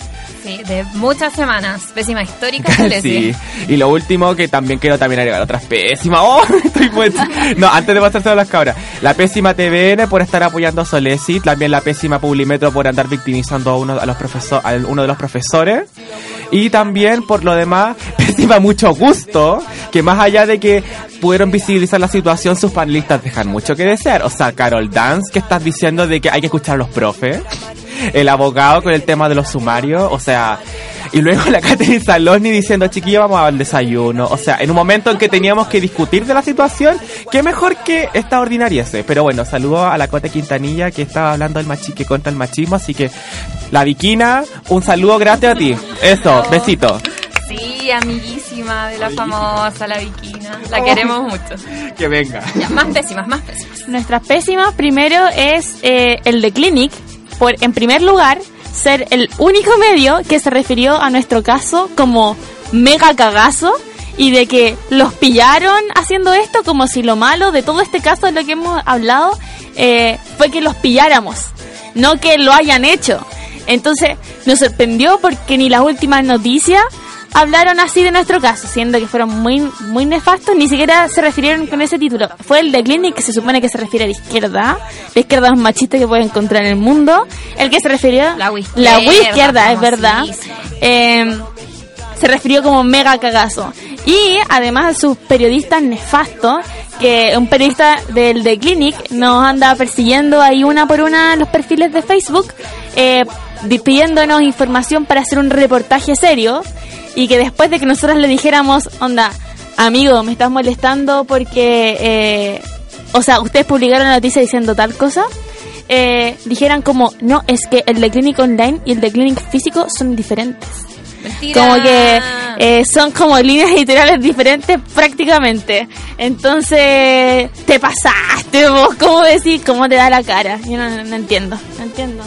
Sí, de muchas semanas. Pésima histórica, Sí. Y lo último que también quiero también agregar otras pésimas. ¡Oh! Estoy muy- No, antes de pasarse a las cabras. La pésima TVN por estar apoyando a Solesi. También la pésima Publimetro por andar victimizando a uno, a los profesor, a uno de los profesores. Y también por lo demás, pésima mucho gusto. Que más allá de que pudieron visibilizar la situación, sus panelistas dejan mucho que desear. O sea, Carol Dance, que estás diciendo de que hay que escuchar a los profes el abogado con el tema de los sumarios, o sea, y luego la Catherine Saloni diciendo, chiquillo, vamos al desayuno, o sea, en un momento en que teníamos que discutir de la situación, qué mejor que esta ordinariese, pero bueno, saludo a la Cote Quintanilla que estaba hablando del machi que contra el machismo, así que la Viquina, un saludo gratis a ti, eso, besito. Sí, amiguísima de la famosa, la Vikina. La queremos mucho. Que venga. Ya, más pésimas, más pésimas. Nuestras pésimas, primero es eh, el de Clinic, por en primer lugar ser el único medio que se refirió a nuestro caso como mega cagazo y de que los pillaron haciendo esto como si lo malo de todo este caso de lo que hemos hablado eh, fue que los pilláramos, no que lo hayan hecho. Entonces nos sorprendió porque ni las últimas noticias hablaron así de nuestro caso, siendo que fueron muy, muy nefastos, ni siquiera se refirieron con ese título. Fue el de Clinic, que se supone que se refiere a la izquierda, la izquierda más machista que puede encontrar en el mundo, el que se refirió... La izquierda, izquierda, es verdad. Eh, se refirió como mega cagazo. Y además de sus periodistas nefastos, que un periodista del The Clinic nos anda persiguiendo ahí una por una los perfiles de Facebook, eh, pidiéndonos información para hacer un reportaje serio y que después de que nosotros le dijéramos, onda, amigo, me estás molestando porque, eh, o sea, ustedes publicaron la noticia diciendo tal cosa, eh, dijeran como, no, es que el de Clinic Online y el de Clinic Físico son diferentes. Mentira. Como que eh, son como líneas editoriales diferentes prácticamente. Entonces, te pasaste vos, ¿cómo decís? ¿Cómo te da la cara? Yo no, no entiendo, no entiendo.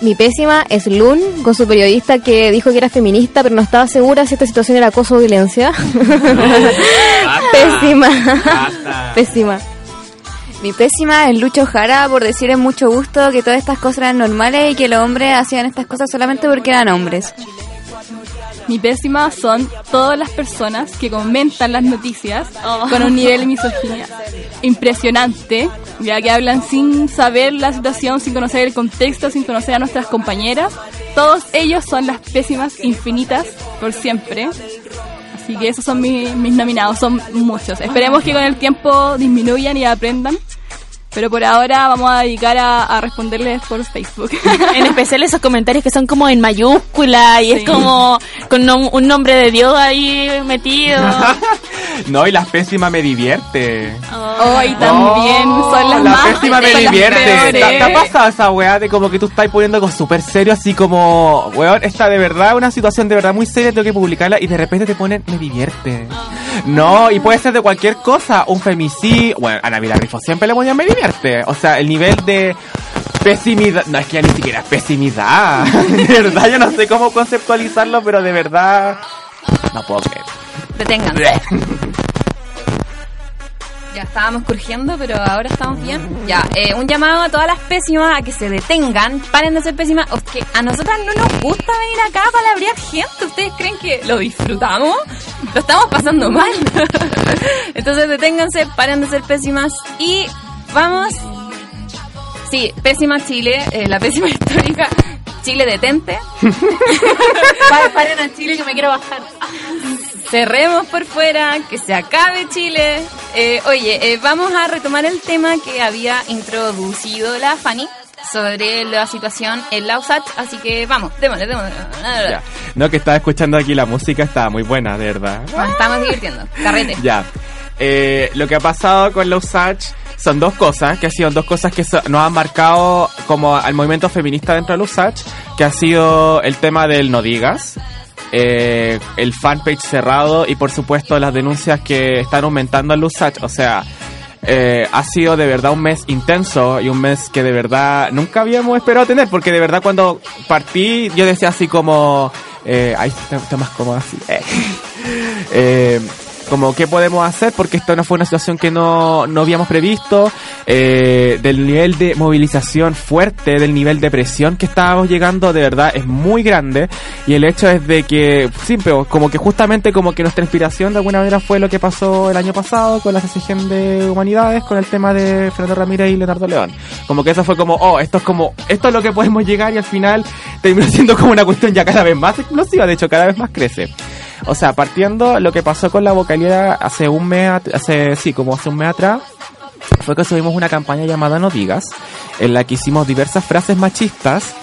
Mi pésima es Lun, con su periodista que dijo que era feminista, pero no estaba segura si esta situación era acoso o violencia. pésima. pésima. Mi pésima es Lucho Jara por decir en mucho gusto que todas estas cosas eran normales y que los hombres hacían estas cosas solamente porque eran hombres. Mi pésima son todas las personas que comentan las noticias con un nivel de misoginia impresionante, ya que hablan sin saber la situación, sin conocer el contexto, sin conocer a nuestras compañeras. Todos ellos son las pésimas infinitas por siempre. Así que esos son mi- mis nominados, son muchos. Esperemos que con el tiempo disminuyan y aprendan. Pero por ahora vamos a dedicar a, a responderles por Facebook. En especial esos comentarios que son como en mayúscula y es Sí. como con nom- un nombre de Dios ahí metido. No, y la pésima me divierte. Hoy también son las la más pésima me las divierte. ¿Te, ha pasado esa weá de como que tú estás poniendo algo súper serio, así como, weón, esta de verdad, una situación de verdad muy seria, tengo que publicarla y de repente te ponen, me divierte. No, y puede ser de cualquier cosa, un femicidio. Bueno, a Navidad Rifo siempre le ponía me divierte. O sea, el nivel de pesimidad, no es que ya ni siquiera es pesimidad. De verdad, yo no sé cómo conceptualizarlo, pero de verdad, no puedo creer. Deténganse. Ya estábamos curgiendo, pero ahora estamos bien. Ya, eh, un llamado a todas las pésimas a que se detengan, paren de ser pésimas. O que a nosotras no nos gusta venir acá a palabrear gente. ¿Ustedes creen que lo disfrutamos? Lo estamos pasando mal. Entonces deténganse, paren de ser pésimas y vamos. Sí, pésima Chile, eh, la pésima histórica. Chile detente. Pa- Paren a Chile que me quiero bajar. Cerremos por fuera, que se acabe Chile. Eh, oye, eh, vamos a retomar el tema que había introducido la Fanny sobre la situación en la USAT, así que vamos, démosle, démosle. Ya. No, que estaba escuchando aquí la música, estaba muy buena, de verdad. Nos estamos divirtiendo. Carrete. Ya. Eh, lo que ha pasado con los Usach son dos cosas, que han sido dos cosas que so- nos han marcado como al movimiento feminista dentro de los Usach, que ha sido el tema del no digas, eh, el fanpage cerrado y por supuesto las denuncias que están aumentando en los Usach. O sea, eh, ha sido de verdad un mes intenso y un mes que de verdad nunca habíamos esperado tener, porque de verdad cuando partí yo decía así como... Eh, ahí está, está más cómodo así. Eh. Como qué podemos hacer porque esto no fue una situación que no, no habíamos previsto eh, del nivel de movilización fuerte del nivel de presión que estábamos llegando de verdad es muy grande. Y el hecho es de que sí, pero como que justamente como que nuestra inspiración de alguna manera fue lo que pasó el año pasado con la CCG de Humanidades con el tema de Fernando Ramírez y Leonardo León. Como que eso fue como oh esto es como esto es lo que podemos llegar y al final terminó siendo como una cuestión ya cada vez más explosiva de hecho cada vez más crece o sea, partiendo lo que pasó con la vocalidad hace un mes, hace, sí, como hace un mes atrás, fue que subimos una campaña llamada No Digas, en la que hicimos diversas frases machistas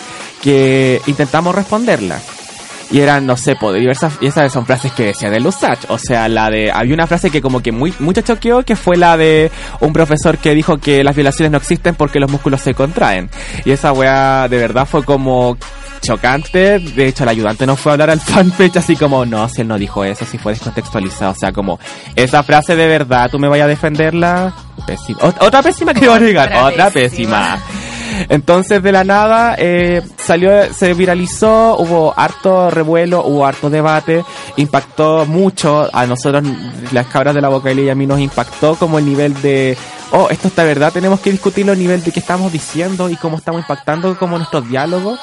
que intentamos responderlas. Y eran, no sé, po, de diversas, y esas son frases que decía de Lusach. O sea, la de, había una frase que como que muy, mucho choqueó, que fue la de un profesor que dijo que las violaciones no existen porque los músculos se contraen. Y esa wea de verdad fue como chocante. De hecho, el ayudante no fue a hablar al fanpage así como, no, si él no dijo eso, si fue descontextualizado. O sea, como, esa frase de verdad, tú me vayas a defenderla. Pésima. Ot- otra pésima que iba a Otra pésima. Entonces de la nada eh, salió, se viralizó, hubo harto revuelo, hubo harto debate, impactó mucho a nosotros, las cabras de la vocalía y a mí nos impactó como el nivel de, oh, esto está verdad, tenemos que discutirlo a nivel de qué estamos diciendo y cómo estamos impactando como nuestros diálogos.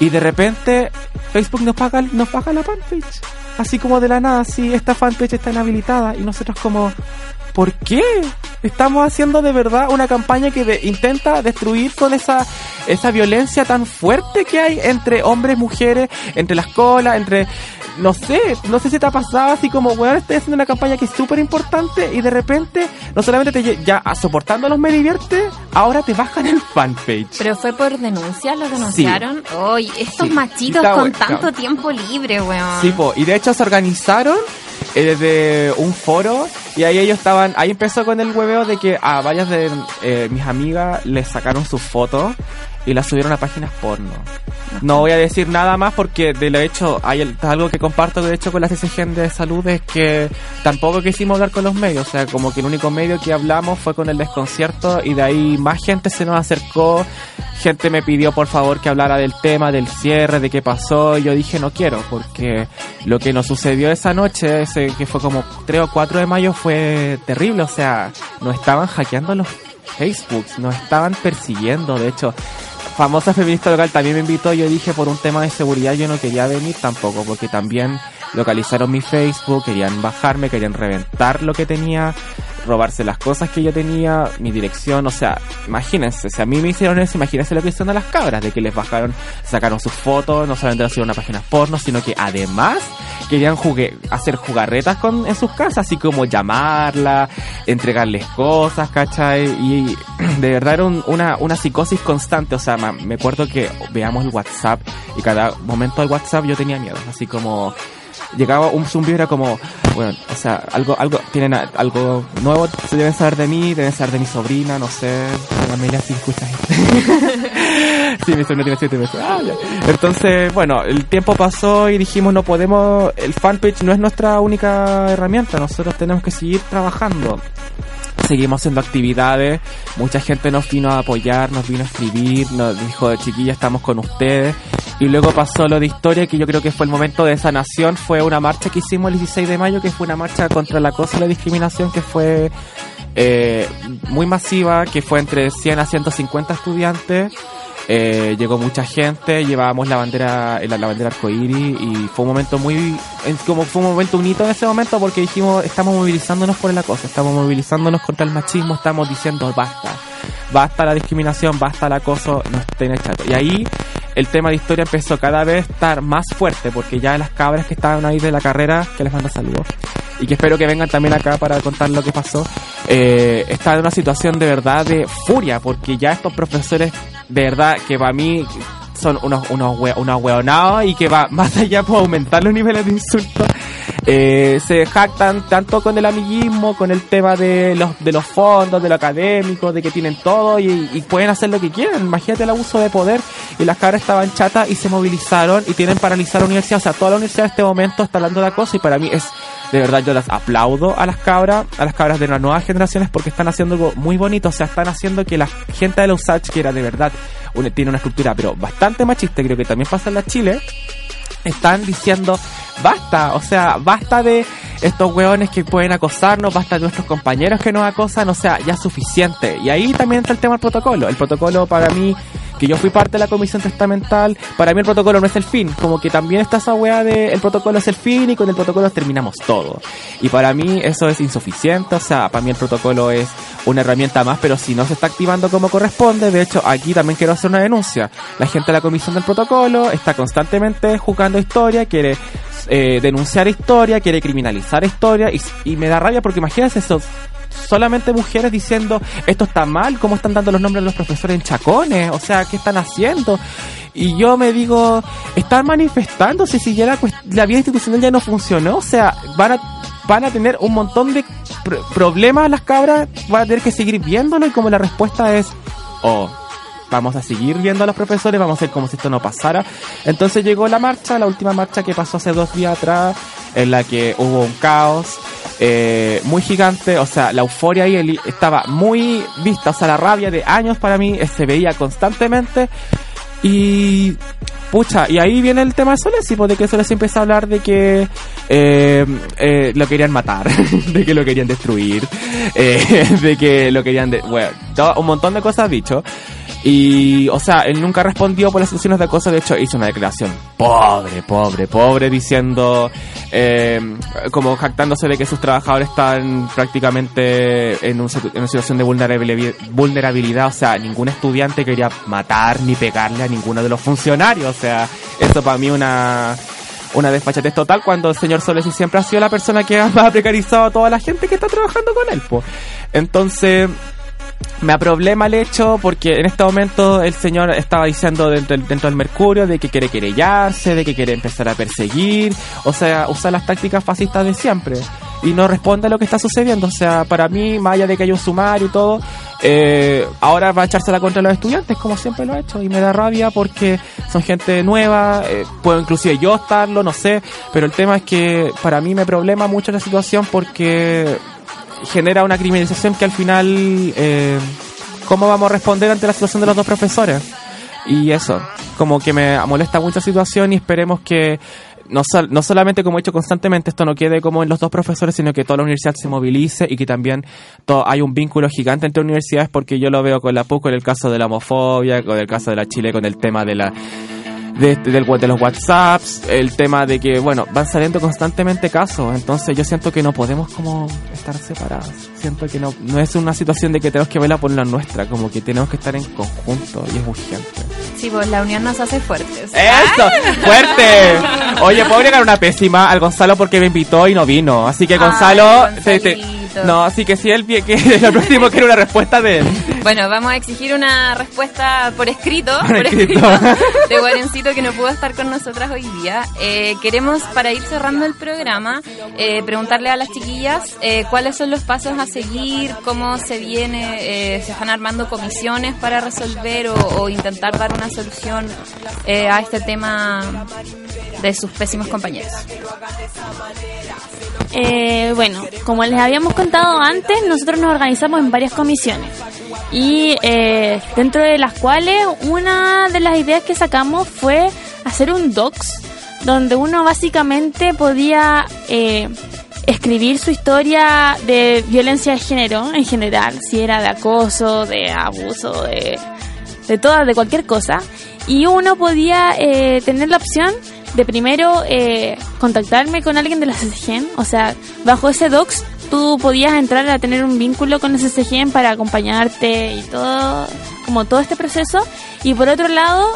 Y de repente Facebook nos paga, nos paga la fanpage. Así como de la nada, así esta fanpage está inhabilitada y nosotros como, ¿por qué? Estamos haciendo de verdad una campaña que de- intenta destruir con esa, esa violencia tan fuerte que hay entre hombres, mujeres, entre las colas, entre, no sé, no sé si te ha pasado así como, weón, estoy haciendo una campaña que es súper importante y de repente, no solamente te ya a- soportándolos me divierte, ahora te bajan el fanpage. Pero fue por denuncias, lo denunciaron. Oye, estos Sí. machitos Está con bueno, tanto tiempo libre, weón. Sí, po, y de hecho se organizaron eh, desde un foro y ahí ellos estaban, ahí empezó con el hueveo de que a varias de eh, mis amigas les sacaron sus fotos y las subieron a páginas porno. No voy a decir nada más porque de lo hecho hay el- algo que comparto de hecho con la CCG de salud es que tampoco quisimos hablar con los medios, o sea, como que el único medio que hablamos fue con el desconcierto y de ahí más gente se nos acercó, gente me pidió por favor que hablara del tema, del cierre, de qué pasó, y yo dije no quiero, porque lo que nos sucedió esa noche, ese que fue como 3 o 4 de mayo, fue terrible, o sea, nos estaban hackeando los Facebooks, nos estaban persiguiendo, de hecho, famosa feminista local también me invitó, yo dije por un tema de seguridad yo no quería venir tampoco, porque también localizaron mi Facebook, querían bajarme, querían reventar lo que tenía, robarse las cosas que yo tenía, mi dirección, o sea, imagínense, si a mí me hicieron eso, imagínense lo que hicieron a las cabras, de que les bajaron, sacaron sus fotos, no solamente a una página porno, sino que además querían jugue- hacer jugarretas con, en sus casas, así como llamarla, entregarles cosas, ¿cachai? Y de verdad era un- una, una psicosis constante, o sea, me acuerdo que veamos el WhatsApp y cada momento del WhatsApp yo tenía miedo, así como llegaba un zumbido era como bueno o sea algo algo tienen a- algo nuevo se deben saber de mí deben saber de mi sobrina no sé. Amelia si escuchas sí mi sobrina tiene siete meses. Ah, entonces bueno el tiempo pasó y dijimos no podemos el fanpage no es nuestra única herramienta nosotros tenemos que seguir trabajando seguimos haciendo actividades, mucha gente nos vino a apoyar, nos vino a escribir, nos dijo, chiquilla, estamos con ustedes. Y luego pasó lo de historia, que yo creo que fue el momento de sanación, fue una marcha que hicimos el 16 de mayo, que fue una marcha contra el acoso y la discriminación, que fue eh, muy masiva, que fue entre 100 a 150 estudiantes. Eh, llegó mucha gente, llevábamos la bandera, la, la bandera arcoíris y fue un momento muy, como fue un momento un hito en ese momento porque dijimos, estamos movilizándonos por el acoso, estamos movilizándonos contra el machismo, estamos diciendo basta, basta la discriminación, basta el acoso, no estén chato. Y ahí el tema de historia empezó cada vez a estar más fuerte porque ya las cabras que estaban ahí de la carrera, que les mando saludos, y que espero que vengan también acá para contar lo que pasó, eh, en una situación de verdad de furia porque ya estos profesores verdad que para mí son unos unos, hue- unos hueonados y que va más allá por aumentar los niveles de insultos eh, se jactan tanto con el amiguismo, con el tema de los, de los fondos, de lo académico, de que tienen todo y, pueden hacer lo que quieran. Imagínate el abuso de poder. Y las cabras estaban chatas y se movilizaron y tienen paralizar la universidad. O sea, toda la universidad en este momento está hablando de acoso y para mí es de verdad yo las aplaudo a las cabras, a las cabras de las nuevas generaciones porque están haciendo algo muy bonito, o sea, están haciendo que la gente de los Usach, que era de verdad, tiene una estructura pero bastante machista, creo que también pasa en la Chile, están diciendo basta, o sea, basta de estos hueones que pueden acosarnos, basta de nuestros compañeros que nos acosan, o sea, ya es suficiente. Y ahí también entra el tema del protocolo. El protocolo para mí, que yo fui parte de la comisión testamental, para mí el protocolo no es el fin, como que también está esa hueá de el protocolo es el fin y con el protocolo terminamos todo. Y para mí eso es insuficiente, o sea, para mí el protocolo es una herramienta más, pero si no se está activando como corresponde, de hecho aquí también quiero hacer una denuncia. La gente de la comisión del protocolo está constantemente jugando historia, quiere eh, denunciar historia, quiere criminalizar historia y, me da rabia porque imagínense eso. Solamente mujeres diciendo esto está mal, cómo están dando los nombres de los profesores en chacones, o sea, ¿qué están haciendo? Y yo me digo, están manifestándose si ya la, la vida institucional ya no funcionó, o sea, van a, van a tener un montón de pr- problemas las cabras, van a tener que seguir viéndolo y como la respuesta es, oh, vamos a seguir viendo a los profesores, vamos a hacer como si esto no pasara. Entonces llegó la marcha, la última marcha que pasó hace dos días atrás, en la que hubo un caos eh, muy gigante, o sea, la euforia ahí estaba muy vista, o sea, la rabia de años para mí eh, se veía constantemente. Y pucha, y ahí viene el tema de Solesi, pues, de que Solesi empieza a hablar de que eh, eh, lo querían matar, de que lo querían destruir, de que lo querían, de, un montón de cosas dicho. Y, o sea, él nunca respondió por las situaciones de acoso, de hecho hizo una declaración pobre, pobre, pobre, diciendo, eh, como jactándose de que sus trabajadores están prácticamente en, una situación de vulnerabili- vulnerabilidad, o sea, ningún estudiante quería matar ni pegarle a ninguno de los funcionarios, o sea, eso para mí una una desfachatez total cuando el señor Solesi siempre ha sido la persona que ha precarizado a toda la gente que está trabajando con él, pues. Entonces, me aproblema el hecho porque en este momento el señor estaba diciendo dentro, del- Mercurio de que quiere querellarse, de que quiere empezar a perseguir, o sea, usar las tácticas fascistas de siempre y no responde a lo que está sucediendo. O sea, para mí, más allá de que haya un sumario y todo, eh, ahora va a echársela contra los estudiantes como siempre lo ha hecho y me da rabia porque son gente nueva, eh, puedo inclusive yo estarlo, no sé, pero el tema es que para mí me problema mucho la situación porque genera una criminalización que al final, eh, ¿cómo vamos a responder ante la situación de los dos profesores? Y eso, como que me molesta mucho la situación y esperemos que no, sol- no solamente, como he dicho constantemente, esto no quede como en los dos profesores, sino que toda la universidad se movilice y que también hay un vínculo gigante entre universidades, porque yo lo veo con la PUC, con el caso de la homofobia, con el caso de la Chile, con el tema de la de, del, de los WhatsApps, el tema de que, bueno, van saliendo constantemente casos, entonces yo siento que no podemos como estar separados, siento que no, no es una situación de que tenemos que verla por la nuestra, como que tenemos que estar en conjunto y es urgente. Sí, pues la unión nos hace fuertes. ¡Eso! ¡Fuerte! Oye, puedo agregar una pésima al Gonzalo porque me invitó y no vino. Así que Ay, Gonzalo, te- te- No, así que si él vie- que lo próximo quiere una respuesta de él. Bueno, vamos a exigir una respuesta por escrito, Por por escrito. escrito, de Guarencito que no pudo estar con nosotras hoy día. Eh, queremos, para ir cerrando el programa, eh, preguntarle a las chiquillas eh, cuáles son los pasos a seguir, cómo se viene, se están armando comisiones para resolver o, o intentar dar una solución a este tema de sus pésimos compañeros. Eh, bueno, como les habíamos contado antes, nosotros nos organizamos en varias comisiones. Y eh, dentro de las cuales una de las ideas que sacamos fue hacer un docs donde uno básicamente podía eh, escribir su historia de violencia de género en general, si era de acoso, de abuso, de, de toda, de cualquier cosa, y uno podía eh, tener la opción de primero eh, contactarme con alguien de la CCGEN, o sea, bajo ese docs tú podías entrar a tener un vínculo con la CCGEN para acompañarte y todo, como todo este proceso, y por otro lado,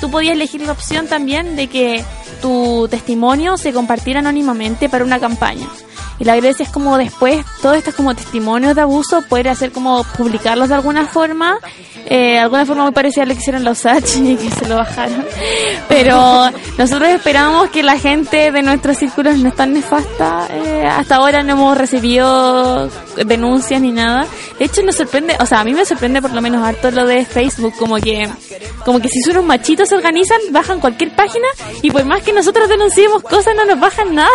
tú podías elegir la opción también de que tu testimonio se compartiera anónimamente para una campaña. Y la gracia es como después, todos estos como testimonios de abuso, poder hacer como publicarlos de alguna forma, eh, alguna forma muy parecida a lo que hicieron los H y que se lo bajaron. Pero nosotros esperamos que la gente de nuestros círculos no es tan nefasta. eh, hasta ahora no hemos recibido denuncias ni nada. De hecho nos sorprende, o sea, a mí me sorprende por lo menos harto lo de Facebook, como que Como que si son unos machitos se organizan, bajan cualquier página y por más que nosotros denunciemos cosas no nos bajan nada.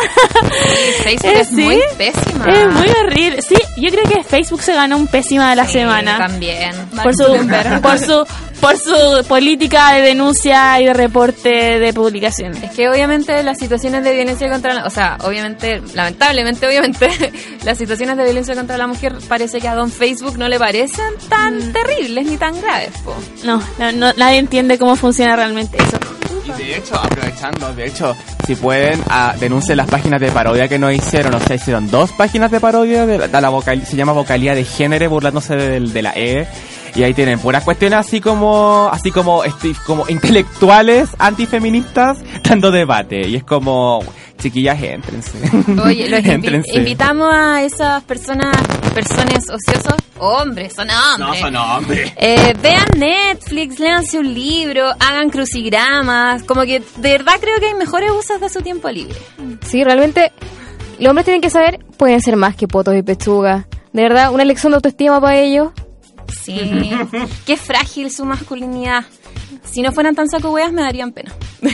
Facebook Eh, es muy pésima. Es muy horrible. Sí, yo creo que Facebook se ganó un pésima de la semana. También. Por su, por su por su política de denuncia y de reporte de publicación. Es que obviamente las situaciones de violencia contra la, o sea, obviamente, lamentablemente, obviamente, las situaciones de violencia contra la mujer parece que a don Facebook no le parecen tan terribles ni tan graves. po. No, no, no- nadie entiende cómo funciona realmente eso. Y de hecho, aprovechando, de hecho, si pueden, ah, denuncien las páginas de parodia que nos hicieron. O sea, hicieron dos páginas de parodia. De la, de la vocal- se llama Vocalía de Género, burlándose del- de, la E. Y ahí tienen puras cuestiones así como, así como, este, como intelectuales antifeministas dando debate. Y es como, chiquillas, éntrense. Oye, los invi- Éntrense. invitamos a esas personas, personas ociosos, hombres, son hombres. No son hombres. Eh, vean Netflix, léanse un libro, hagan crucigramas, como que de verdad creo que hay mejores usos de su tiempo libre. Sí, realmente los hombres tienen que saber, pueden ser más que potos y pechugas. De verdad, una lección de autoestima para ellos. Sí, qué frágil su masculinidad. Si no fueran tan saco hueas me darían pena.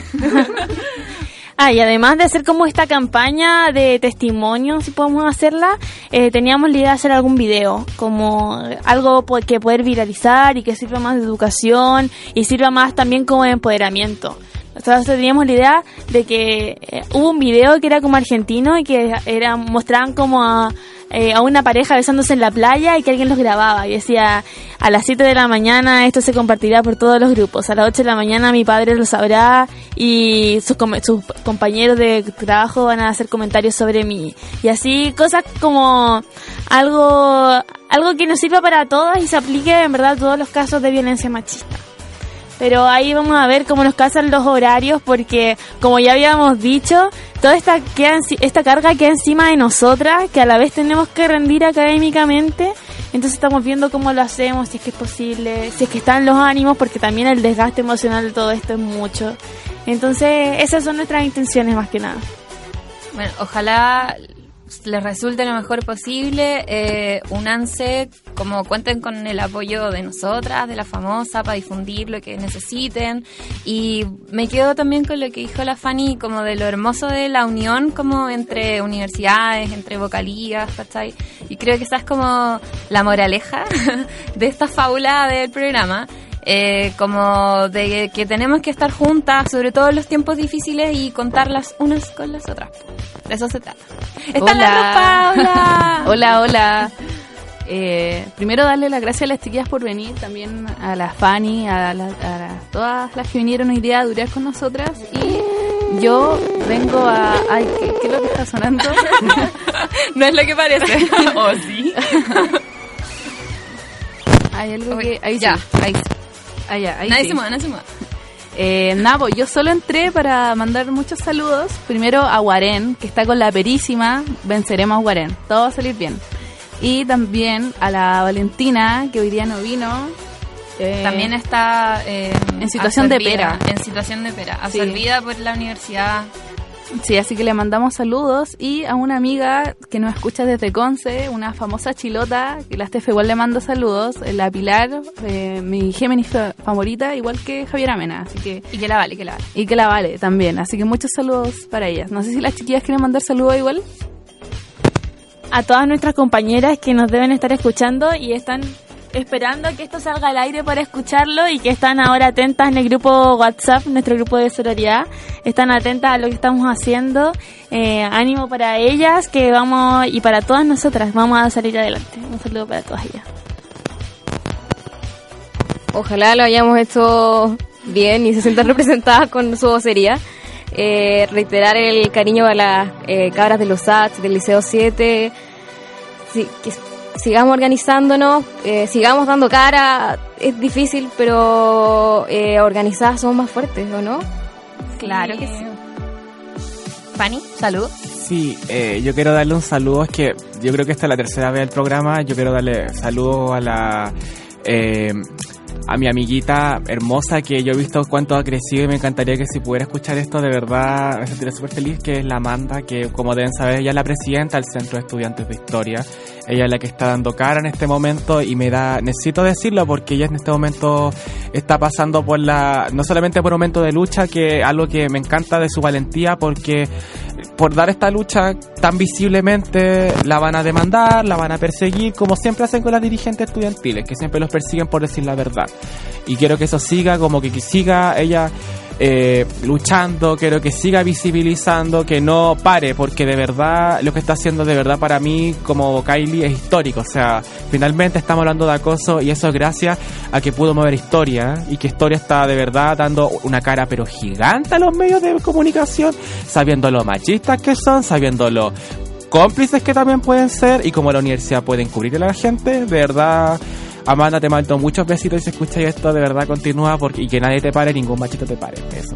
Ah, y además de hacer como esta campaña de testimonio, si podemos hacerla, eh, teníamos la idea de hacer algún video, como algo po- que poder viralizar y que sirva más de educación y sirva más también como de empoderamiento. Nosotros teníamos la idea de que eh, hubo un video que era como argentino y que era mostraban como a, eh, a una pareja besándose en la playa y que alguien los grababa y decía a las 7 de la mañana esto se compartirá por todos los grupos, a las 8 de la mañana mi padre lo sabrá y sus, com- sus compañeros de trabajo van a hacer comentarios sobre mí y así cosas como algo algo que nos sirva para todas y se aplique en verdad a todos los casos de violencia machista. Pero ahí vamos a ver cómo nos casan los horarios porque, como ya habíamos dicho, toda esta, queda esta carga queda encima de nosotras, que a la vez tenemos que rendir académicamente. Entonces estamos viendo cómo lo hacemos, si es que es posible, si es que están los ánimos, porque también el desgaste emocional de todo esto es mucho. Entonces esas son nuestras intenciones más que nada. Bueno, ojalá les resulte lo mejor posible. Eh, únanse, como cuenten con el apoyo de nosotras, de la famosa, para difundir lo que necesiten. Y me quedo también con lo que dijo la Fanny, como de lo hermoso de la unión, como entre universidades, entre vocalías, ¿cachai? Y creo que esa es como la moraleja de esta fábula del programa. Eh, como de que tenemos que estar juntas, sobre todo en los tiempos difíciles, y contar las unas con las otras. De eso se trata. Está la Luz Paula. hola, hola. Eh, primero darle las gracias a las chiquillas por venir, también a la Fanny, a, la- a la- todas las que vinieron hoy día a durar con nosotras. Y yo vengo a... Ay, ¿qué, qué es lo que está sonando? no es lo que parece. ¿O sí? Hay algo que... Ahí ya, sí. ahí sí. Ah, ya, ahí Nadie sí. se mueve, nadie se mueve. Eh, pues yo solo entré para mandar muchos saludos. Primero a Guarén, que está con la perísima. Venceremos a Guarén. Todo va a salir bien. Y también a la Valentina, que hoy día no vino. Eh, También está eh, en situación de pera. En situación de pera. Sí. Absorbida por la universidad. Sí, así que le mandamos saludos y a una amiga que nos escucha desde Conce, una famosa chilota, que la Estefa igual le mando saludos, eh, la Pilar, eh, mi Géminis fa- favorita, igual que Javier Amena, así que... Y que la vale, que la vale. Y que la vale también, así que muchos saludos para ellas. No sé si las chiquillas quieren mandar saludos igual. a todas nuestras compañeras que nos deben estar escuchando y están esperando a que esto salga al aire para escucharlo y que están ahora atentas en el grupo WhatsApp, nuestro grupo de sororidad. Están atentas a lo que estamos haciendo. Eh, ánimo para ellas que vamos y para todas nosotras vamos a salir adelante. Un saludo para todas ellas. Ojalá lo hayamos hecho bien y se sientan representadas con su vocería. Eh, reiterar el cariño a las eh, cabras de los SATs, del Liceo 7. Sí, que sigamos organizándonos, eh, sigamos dando cara. Es difícil, pero eh, organizadas somos más fuertes, ¿o no? Claro que sí. Fanny, salud. Sí, eh, yo quiero darle un saludo, es que yo creo que esta es la tercera vez del programa, yo quiero darle saludo a la... a mi amiguita hermosa que yo he visto cuánto ha crecido y me encantaría que si pudiera escuchar esto de verdad me sentiría súper feliz, que es la Amanda, que como deben saber ella es la presidenta del Centro de Estudiantes de Historia. Ella es la que está dando cara en este momento y me da, necesito decirlo porque ella en este momento está pasando por la, no solamente por un momento de lucha, que algo que me encanta de su valentía porque por dar esta lucha tan visiblemente la van a demandar, la van a perseguir, como siempre hacen con las dirigentes estudiantiles, que siempre los persiguen por decir la verdad. Y quiero que eso siga, como que siga ella eh, luchando, quiero que siga visibilizando, que no pare, porque de verdad lo que está haciendo de verdad para mí como Kylie es histórico. O sea, finalmente estamos hablando de acoso y eso es gracias a que pudo mover historia y que historia está de verdad dando una cara pero gigante a los medios de comunicación, sabiendo lo machistas que son, sabiendo lo cómplices que también pueden ser y como la universidad puede encubrir a la gente, de verdad Amanda, te mando muchos besitos y si escuchas esto, de verdad continúa porque, y que nadie te pare, ningún machito te pare. Eso.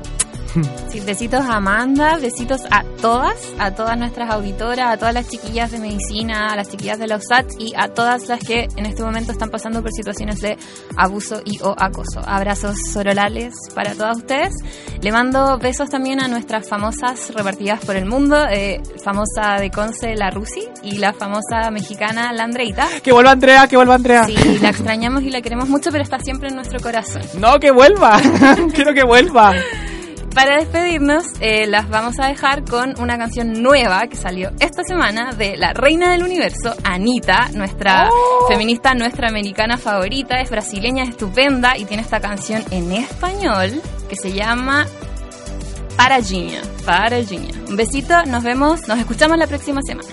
Sí, besitos a Amanda, besitos a todas, a todas nuestras auditoras, a todas las chiquillas de medicina, a las chiquillas de los SAT y a todas las que en este momento están pasando por situaciones de abuso y o acoso. Abrazos sororales para todas ustedes. Le mando besos también a nuestras famosas repartidas por el mundo, eh, famosa de Conce, la Rusi, y la famosa mexicana, la Andreita. Que vuelva Andrea, que vuelva Andrea. Sí, la extrañamos y la queremos mucho, pero está siempre en nuestro corazón. No, que vuelva. Quiero que vuelva. Para despedirnos, eh, las vamos a dejar con una canción nueva que salió esta semana de la reina del universo, Anita, nuestra Oh. feminista, nuestra americana favorita, es brasileña, es estupenda y tiene esta canción en español que se llama Paradinha, Paradinha. Un besito, nos vemos, nos escuchamos la próxima semana.